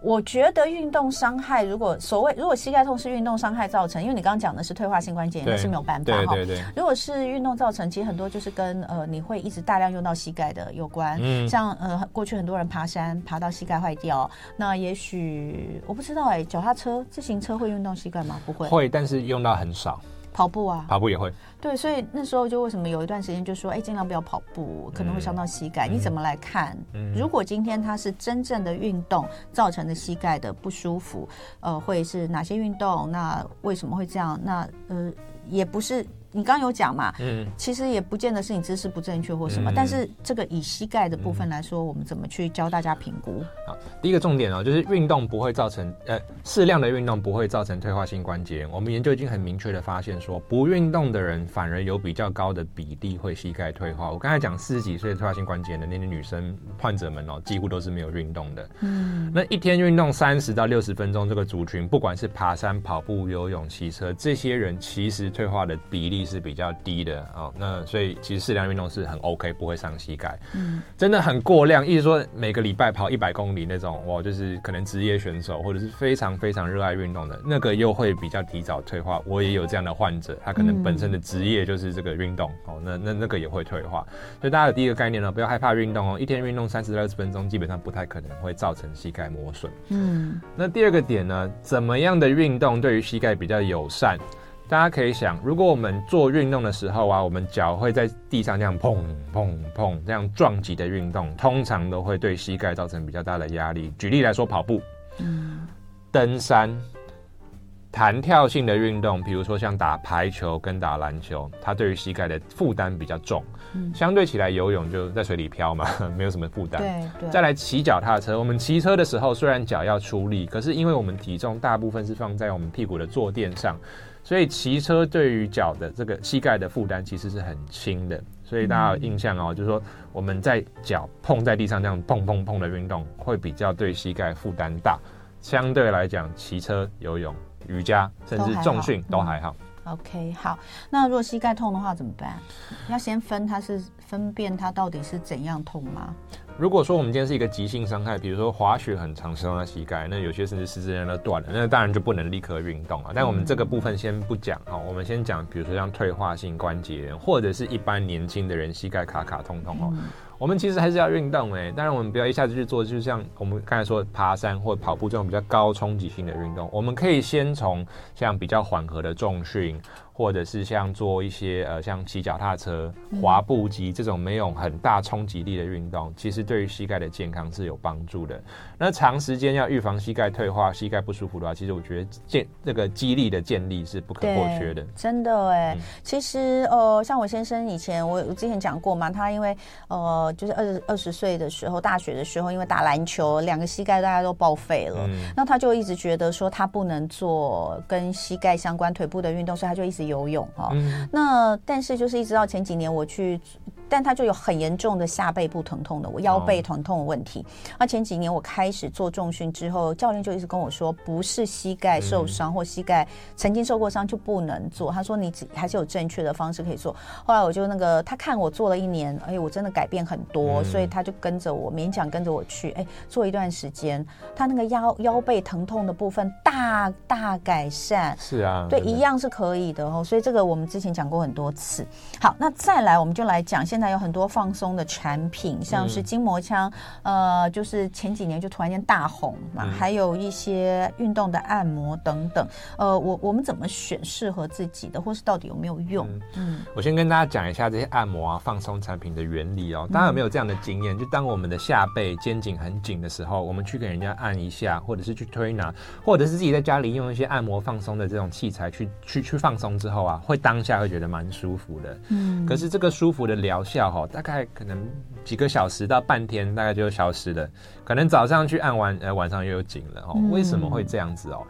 我觉得运动伤害，如果所谓如果膝盖痛是运动伤害造成，因为你刚刚讲的是退化性关节炎，那是没有办法哈。对对对。如果是运动造成，其实很多就是跟呃你会一直大量用到膝盖的有关。嗯。像呃过去很多人爬山爬到膝盖坏掉，那也许我不知道哎、欸，脚踏车、自行车会运动膝盖吗？不会。会，但是用到很少。跑步啊，跑步也会。对，所以那时候就为什么有一段时间就说，哎，尽量不要跑步，可能会伤到膝盖。嗯、你怎么来看？嗯、如果今天它是真正的运动造成的膝盖的不舒服，呃，会是哪些运动？那为什么会这样？那呃，也不是。你刚刚有讲嘛？嗯，其实也不见得是你姿势不正确或什么，嗯、但是这个以膝盖的部分来说，嗯、我们怎么去教大家评估？好，第一个重点哦，就是运动不会造成呃适量的运动不会造成退化性关节炎。我们研究已经很明确的发现说，不运动的人反而有比较高的比例会膝盖退化。我刚才讲四十几岁退化性关节炎的那些女生患者们哦，几乎都是没有运动的。嗯，那一天运动三十到六十分钟，这个族群不管是爬山、跑步、游泳、骑车，这些人其实退化的比例是比较低的哦，那所以其实适量运动是很 OK，不会伤膝盖。嗯，真的很过量，意思说每个礼拜跑一百公里那种，哇，就是可能职业选手或者是非常非常热爱运动的那个，又会比较提早退化。我也有这样的患者，他可能本身的职业就是这个运动哦，那那那个也会退化。所以大家有第一个概念呢，不要害怕运动哦，一天运动三十到二十分钟，基本上不太可能会造成膝盖磨损。嗯，那第二个点呢，怎么样的运动对于膝盖比较友善？大家可以想，如果我们做运动的时候啊，我们脚会在地上这样碰碰碰这样撞击的运动，通常都会对膝盖造成比较大的压力。举例来说，跑步、嗯、登山、弹跳性的运动，比如说像打排球跟打篮球，它对于膝盖的负担比较重。嗯、相对起来，游泳就在水里漂嘛，没有什么负担。再来骑脚踏车，我们骑车的时候虽然脚要出力，可是因为我们体重大部分是放在我们屁股的坐垫上。所以骑车对于脚的这个膝盖的负担其实是很轻的，所以大家有印象哦，就是说我们在脚碰在地上这样碰碰碰的运动，会比较对膝盖负担大。相对来讲，骑车、游泳、瑜伽甚至重训都还好。OK，好。那如果膝盖痛的话怎么办？要先分它是分辨它到底是怎样痛吗？如果说我们今天是一个急性伤害，比如说滑雪很常伤到膝盖，那有些甚至十字韧带都断了，那当然就不能立刻运动啊。但我们这个部分先不讲哦，我们先讲，比如说像退化性关节炎，或者是一般年轻的人膝盖卡卡痛痛哦。我们其实还是要运动哎，当然我们不要一下子去做，就像我们刚才说爬山或跑步这种比较高冲击性的运动，我们可以先从像比较缓和的重训。或者是像做一些呃，像骑脚踏车、滑步机这种没有很大冲击力的运动，其实对于膝盖的健康是有帮助的。那长时间要预防膝盖退化、膝盖不舒服的话，其实我觉得建这个肌力的建立是不可或缺的。真的哎，嗯、其实呃，像我先生以前我我之前讲过嘛，他因为呃，就是二十二十岁的时候，大学的时候，因为打篮球，两个膝盖大家都报废了，嗯、那他就一直觉得说他不能做跟膝盖相关腿部的运动，所以他就一直。游泳哈，嗯、那但是就是一直到前几年我去。但他就有很严重的下背部疼痛的，我腰背疼痛的问题。那、哦、前几年我开始做重训之后，教练就一直跟我说，不是膝盖受伤或膝盖曾经受过伤就不能做。他说你还是有正确的方式可以做。后来我就那个，他看我做了一年，哎，我真的改变很多，所以他就跟着我，勉强跟着我去，哎，做一段时间，他那个腰腰背疼痛的部分大大改善。是啊，对，一样是可以的哦。所以这个我们之前讲过很多次。好，那再来我们就来讲现在。有很多放松的产品，像是筋膜枪，嗯、呃，就是前几年就突然间大红嘛，嗯、还有一些运动的按摩等等。呃，我我们怎么选适合自己的，或是到底有没有用？嗯，嗯我先跟大家讲一下这些按摩啊、放松产品的原理哦。大家有没有这样的经验？嗯、就当我们的下背、肩颈很紧的时候，我们去给人家按一下，或者是去推拿，或者是自己在家里用一些按摩放松的这种器材去去去放松之后啊，会当下会觉得蛮舒服的。嗯，可是这个舒服的疗效。大概可能几个小时到半天，大概就消失了。可能早上去按完，呃，晚上又有紧了哦。为什么会这样子哦？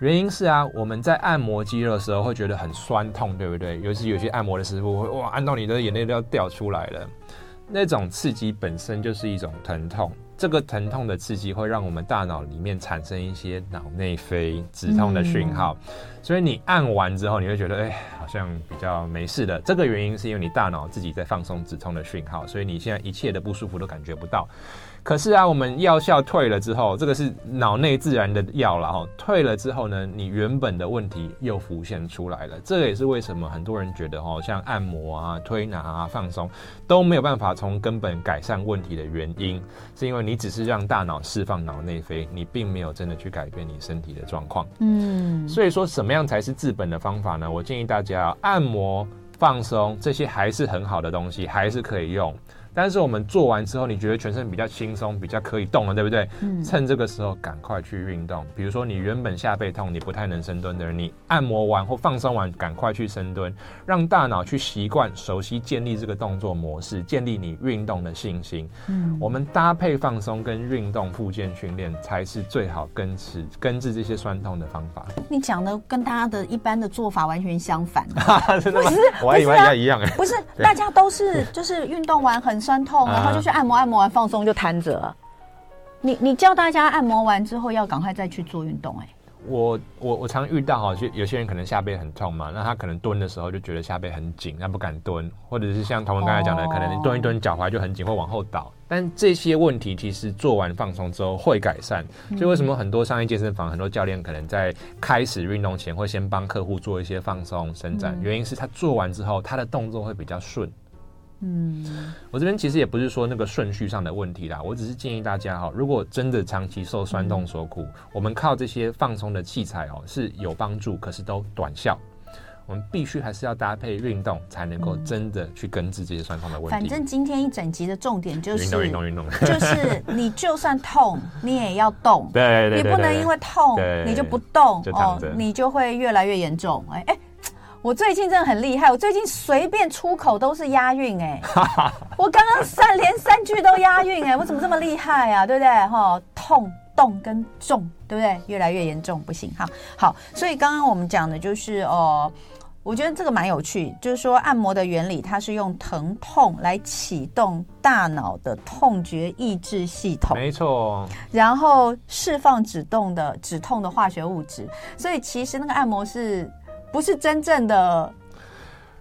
原因是啊，我们在按摩肌肉的时候会觉得很酸痛，对不对？尤其有些按摩的师傅会哇，按到你的眼泪都要掉出来了。那种刺激本身就是一种疼痛。这个疼痛的刺激会让我们大脑里面产生一些脑内啡止痛的讯号，嗯、所以你按完之后，你会觉得哎，好像比较没事的。这个原因是因为你大脑自己在放松止痛的讯号，所以你现在一切的不舒服都感觉不到。可是啊，我们药效退了之后，这个是脑内自然的药了哈。退了之后呢，你原本的问题又浮现出来了。这个也是为什么很多人觉得哈，像按摩啊、推拿啊、放松都没有办法从根本改善问题的原因，是因为你只是让大脑释放脑内啡，你并没有真的去改变你身体的状况。嗯，所以说什么怎么样才是治本的方法呢？我建议大家按摩、放松这些还是很好的东西，还是可以用。但是我们做完之后，你觉得全身比较轻松，比较可以动了，对不对？嗯。趁这个时候赶快去运动。比如说你原本下背痛，你不太能深蹲的人，你按摩完或放松完，赶快去深蹲，让大脑去习惯、熟悉、建立这个动作模式，建立你运动的信心。嗯。我们搭配放松跟运动附件训练，才是最好根治根治这些酸痛的方法。你讲的跟大家的一般的做法完全相反。真的吗？我还以为一样一样哎。不是，大家都是就是运动完很。酸痛，然后就去按摩，按摩完放松就瘫着了。你你叫大家按摩完之后要赶快再去做运动，欸，哎，我我我常遇到哈，就有些人可能下背很痛嘛，那他可能蹲的时候就觉得下背很紧，那不敢蹲，或者是像彤彤刚才讲的，可能你蹲一蹲脚踝就很紧，会往后倒。但这些问题其实做完放松之后会改善。所以为什么很多商业健身房很多教练可能在开始运动前会先帮客户做一些放松伸展，原因是他做完之后他的动作会比较顺。嗯，我这边其实也不是说那个顺序上的问题啦，我只是建议大家哈，如果真的长期受酸痛所苦，嗯、我们靠这些放松的器材哦是有帮助，可是都短效。我们必须还是要搭配运动，才能够真的去根治这些酸痛的问题。反正今天一整集的重点就是运动，运动，运动，就是你就算痛，你也要动。对对对，你不能因为痛你就不动哦，你就会越来越严重。哎哎。我最近真的很厉害，我最近随便出口都是押韵哎，我刚刚三连三句都押韵哎，我怎么这么厉害啊？对不对？哈，痛、动跟重，对不对？越来越严重，不行哈。好，所以刚刚我们讲的就是哦，我觉得这个蛮有趣，就是说按摩的原理，它是用疼痛来启动大脑的痛觉抑制系统，没错，然后释放止痛的止痛的化学物质，所以其实那个按摩是。不是真正的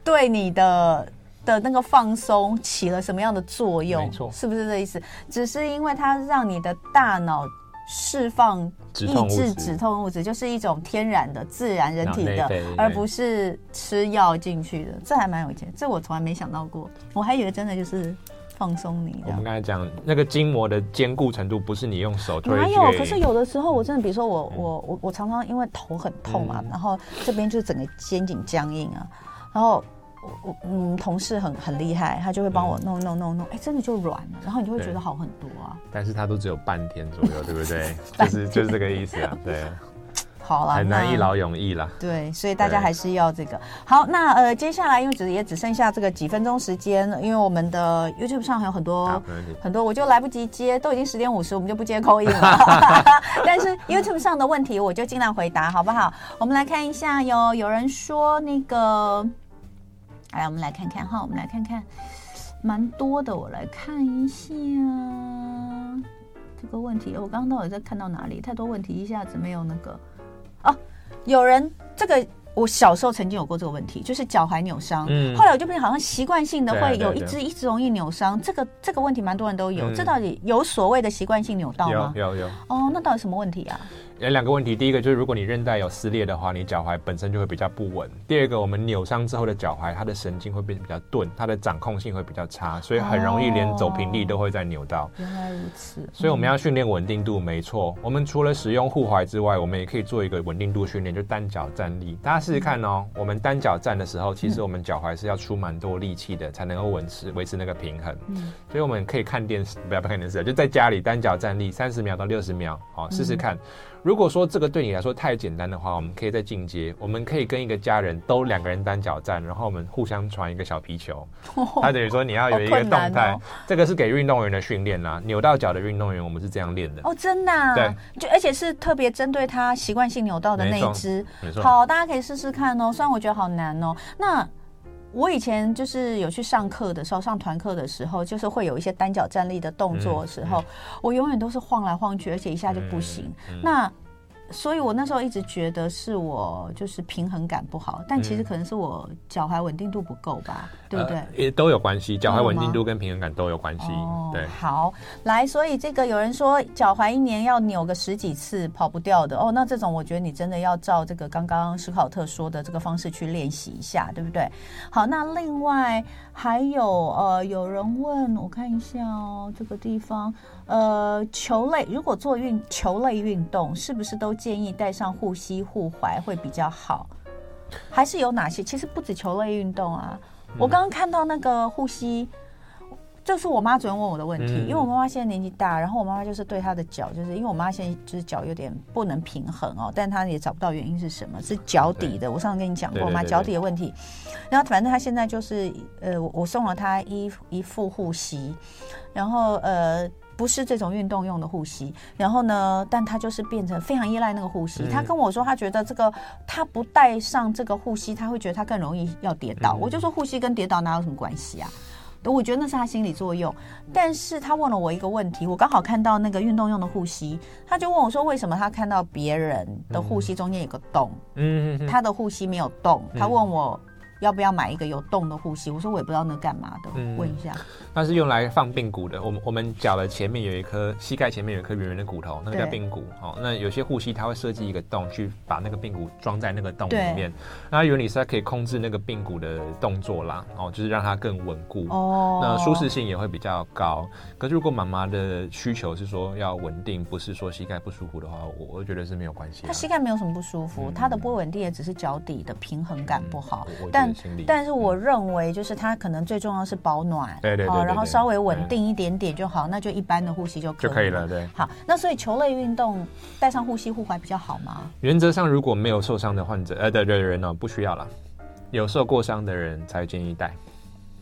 对你的的那个放松起了什么样的作用？没错，是不是这意思？只是因为它让你的大脑释放抑制止痛物质，就是一种天然的、自然人体的，而不是吃药进去的。这还蛮有钱，这我从来没想到过，我还以为真的就是。放松你。我们刚才讲那个筋膜的坚固程度，不是你用手推。哪有？可是有的时候，我真的，比如说我我我我常常因为头很痛嘛，嗯、然后这边就整个肩颈僵硬啊，然后我我嗯同事很很厉害，他就会帮我弄弄弄弄，哎、欸，真的就软了，然后你就会觉得好很多啊。但是他都只有半天左右，对不对？就是就是这个意思啊，对。好了，很难一劳永逸啦。对，所以大家还是要这个。好，那呃，接下来因为只也只剩下这个几分钟时间，因为我们的 YouTube 上还有很多很多，我就来不及接，都已经十点五十，我们就不接 call in 了。但是 YouTube 上的问题，我就尽量回答，好不好？我们来看一下哟，有人说那个，来，我们来看看哈，我们来看看，蛮多的，我来看一下这个问题。我刚刚到底在看到哪里？太多问题，一下子没有那个。哦，有人这个，我小时候曾经有过这个问题，就是脚踝扭伤。嗯，后来我就变好像习惯性的会有一只一直容易扭伤。这个这个问题蛮多人都有，嗯、这到底有所谓的习惯性扭到吗？有有有。哦，那到底什么问题啊？有两个问题，第一个就是如果你韧带有撕裂的话，你脚踝本身就会比较不稳。第二个，我们扭伤之后的脚踝，它的神经会变得比较钝，它的掌控性会比较差，所以很容易连走平地都会再扭到。哦，原来如此。所以我们要训练稳定度，没错。我们除了使用护踝之外，我们也可以做一个稳定度训练，就单脚站立。大家试试看哦。我们单脚站的时候，其实我们脚踝是要出蛮多力气的，才能够维持维持那个平衡。嗯。所以我们可以看电视，不要不看电视，就在家里单脚站立三十秒到六十秒，好，试试看。如果说这个对你来说太简单的话，我们可以再进阶。我们可以跟一个家人都两个人单脚站，然后我们互相传一个小皮球。他等于说你要有一个动态，哦、这个是给运动员的训练啦。扭到脚的运动员，我们是这样练的。哦，真的、啊？对，就而且是特别针对他习惯性扭到的那一只。没错。好，大家可以试试看哦。虽然我觉得好难哦。那我以前就是有去上课的时候，上团课的时候，就是会有一些单脚站立的动作的时候，嗯嗯、我永远都是晃来晃去，而且一下就不行。那所以，我那时候一直觉得是我就是平衡感不好，但其实可能是我脚踝稳定度不够吧，嗯、对不对？也都有关系，脚踝稳定度跟平衡感都有关系。哦、对，好，来，所以这个有人说脚踝一年要扭个十几次，跑不掉的哦。那这种我觉得你真的要照这个刚刚史考特说的这个方式去练习一下，对不对？好，那另外还有呃，有人问我看一下哦，这个地方。呃，球类如果做运球类运动，是不是都建议带上护膝护踝会比较好？还是有哪些？其实不止球类运动啊。嗯、我刚刚看到那个护膝，这是我妈昨天问我的问题，嗯、因为我妈妈现在年纪大，然后我妈妈就是对她的脚，就是因为我妈现在就是脚有点不能平衡哦，但她也找不到原因是什么，是脚底的。我上次跟你讲过嘛，脚底的问题。然后反正她现在就是呃，我送了她一一副护膝，然后呃。不是这种运动用的护膝，然后呢，但他就是变成非常依赖那个护膝。嗯、他跟我说，他觉得这个他不戴上这个护膝，他会觉得他更容易要跌倒。嗯、我就说护膝跟跌倒哪有什么关系啊？我觉得那是他心理作用。但是他问了我一个问题，我刚好看到那个运动用的护膝，他就问我说，为什么他看到别人的护膝中间有个洞，嗯，他的护膝没有洞？他问我。要不要买一个有洞的护膝？我说我也不知道那干嘛的，嗯、问一下。那是用来放髌骨的。我们我们脚的前面有一颗膝盖前面有一颗圆圆的骨头，那个叫髌骨。哦，那有些护膝它会设计一个洞，去把那个髌骨装在那个洞里面。那原理是它可以控制那个髌骨的动作啦，哦，就是让它更稳固。哦。那舒适性也会比较高。可是如果妈妈的需求是说要稳定，不是说膝盖不舒服的话，我我觉得是没有关系。她膝盖没有什么不舒服，她、嗯、的不稳定也只是脚底的平衡感不好。嗯、但但是我认为，就是它可能最重要是保暖，对对对，然后稍微稳定一点点就好，那就一般的护膝就可以就可以了，对。好，那所以球类运动带上护膝护踝比较好吗？原则上，如果没有受伤的患者，呃，对对人呢，不需要了。有受过伤的人才建议带。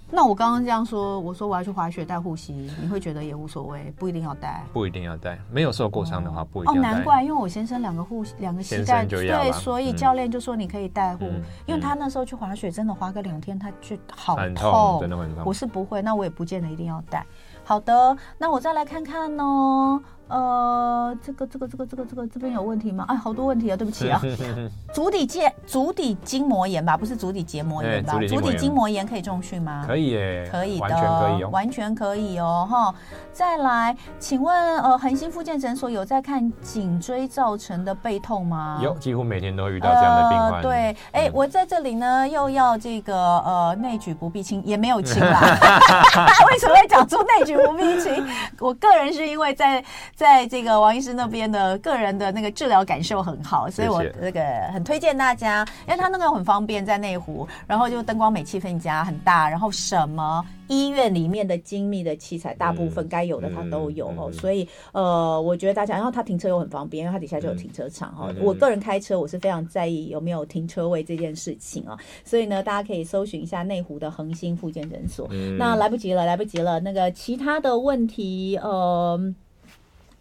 那我刚刚这样说，我说我要去滑雪带护膝，你会觉得也无所谓，不一定要带，不一定要带，没有受过伤的话不一定要带。哦，难怪，因为我先生两个护两个膝盖，对，所以教练就说你可以带护，嗯、因为他那时候去滑雪，真的滑个两天，他去好痛，真的很痛。我是不会，那我也不见得一定要带。好的，那我再来看看哦。呃，这个这个这个这个这个这边有问题吗？哎，好多问题啊，对不起啊。足底腱足底筋膜炎吧，不是足底结膜炎吧？足底筋膜炎可以重训吗？可以耶，可以的，完全可以哦，完全可以哦，哈。再来，请问呃，恒星复健诊所有在看颈椎造成的背痛吗？有，几乎每天都会遇到这样的病患。对，哎，我在这里呢，又要这个呃，内举不避亲，也没有亲啦。为什么会讲出内举不避亲？我个人是因为在。在这个王医师那边的个人的那个治疗感受很好，所以我这个很推荐大家，因为他那个很方便，在内湖，然后就灯光美、气氛佳，很大，然后什么医院里面的精密的器材，大部分该有的它都有哦，所以呃，我觉得大家，然后他停车又很方便，因为他底下就有停车场哈。我个人开车，我是非常在意有没有停车位这件事情啊，所以呢，大家可以搜寻一下内湖的恒星复健诊所。那来不及了，来不及了，那个其他的问题，呃。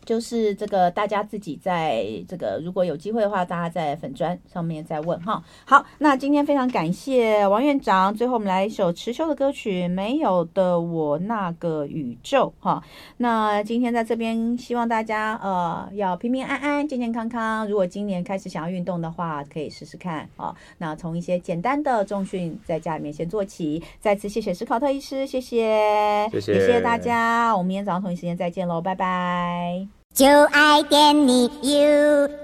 就是这个，大家自己在这个，如果有机会的话，大家在粉砖上面再问哈。好，那今天非常感谢王院长。最后我们来一首持修的歌曲《没有的我那个宇宙》哈。那今天在这边，希望大家呃要平平安安、健健康康。如果今年开始想要运动的话，可以试试看啊。那从一些简单的重训在家里面先做起。再次谢谢史考特医师，谢谢，谢谢，也谢谢大家。我们明天早上同一时间再见喽，拜拜。就爱点你 UFO。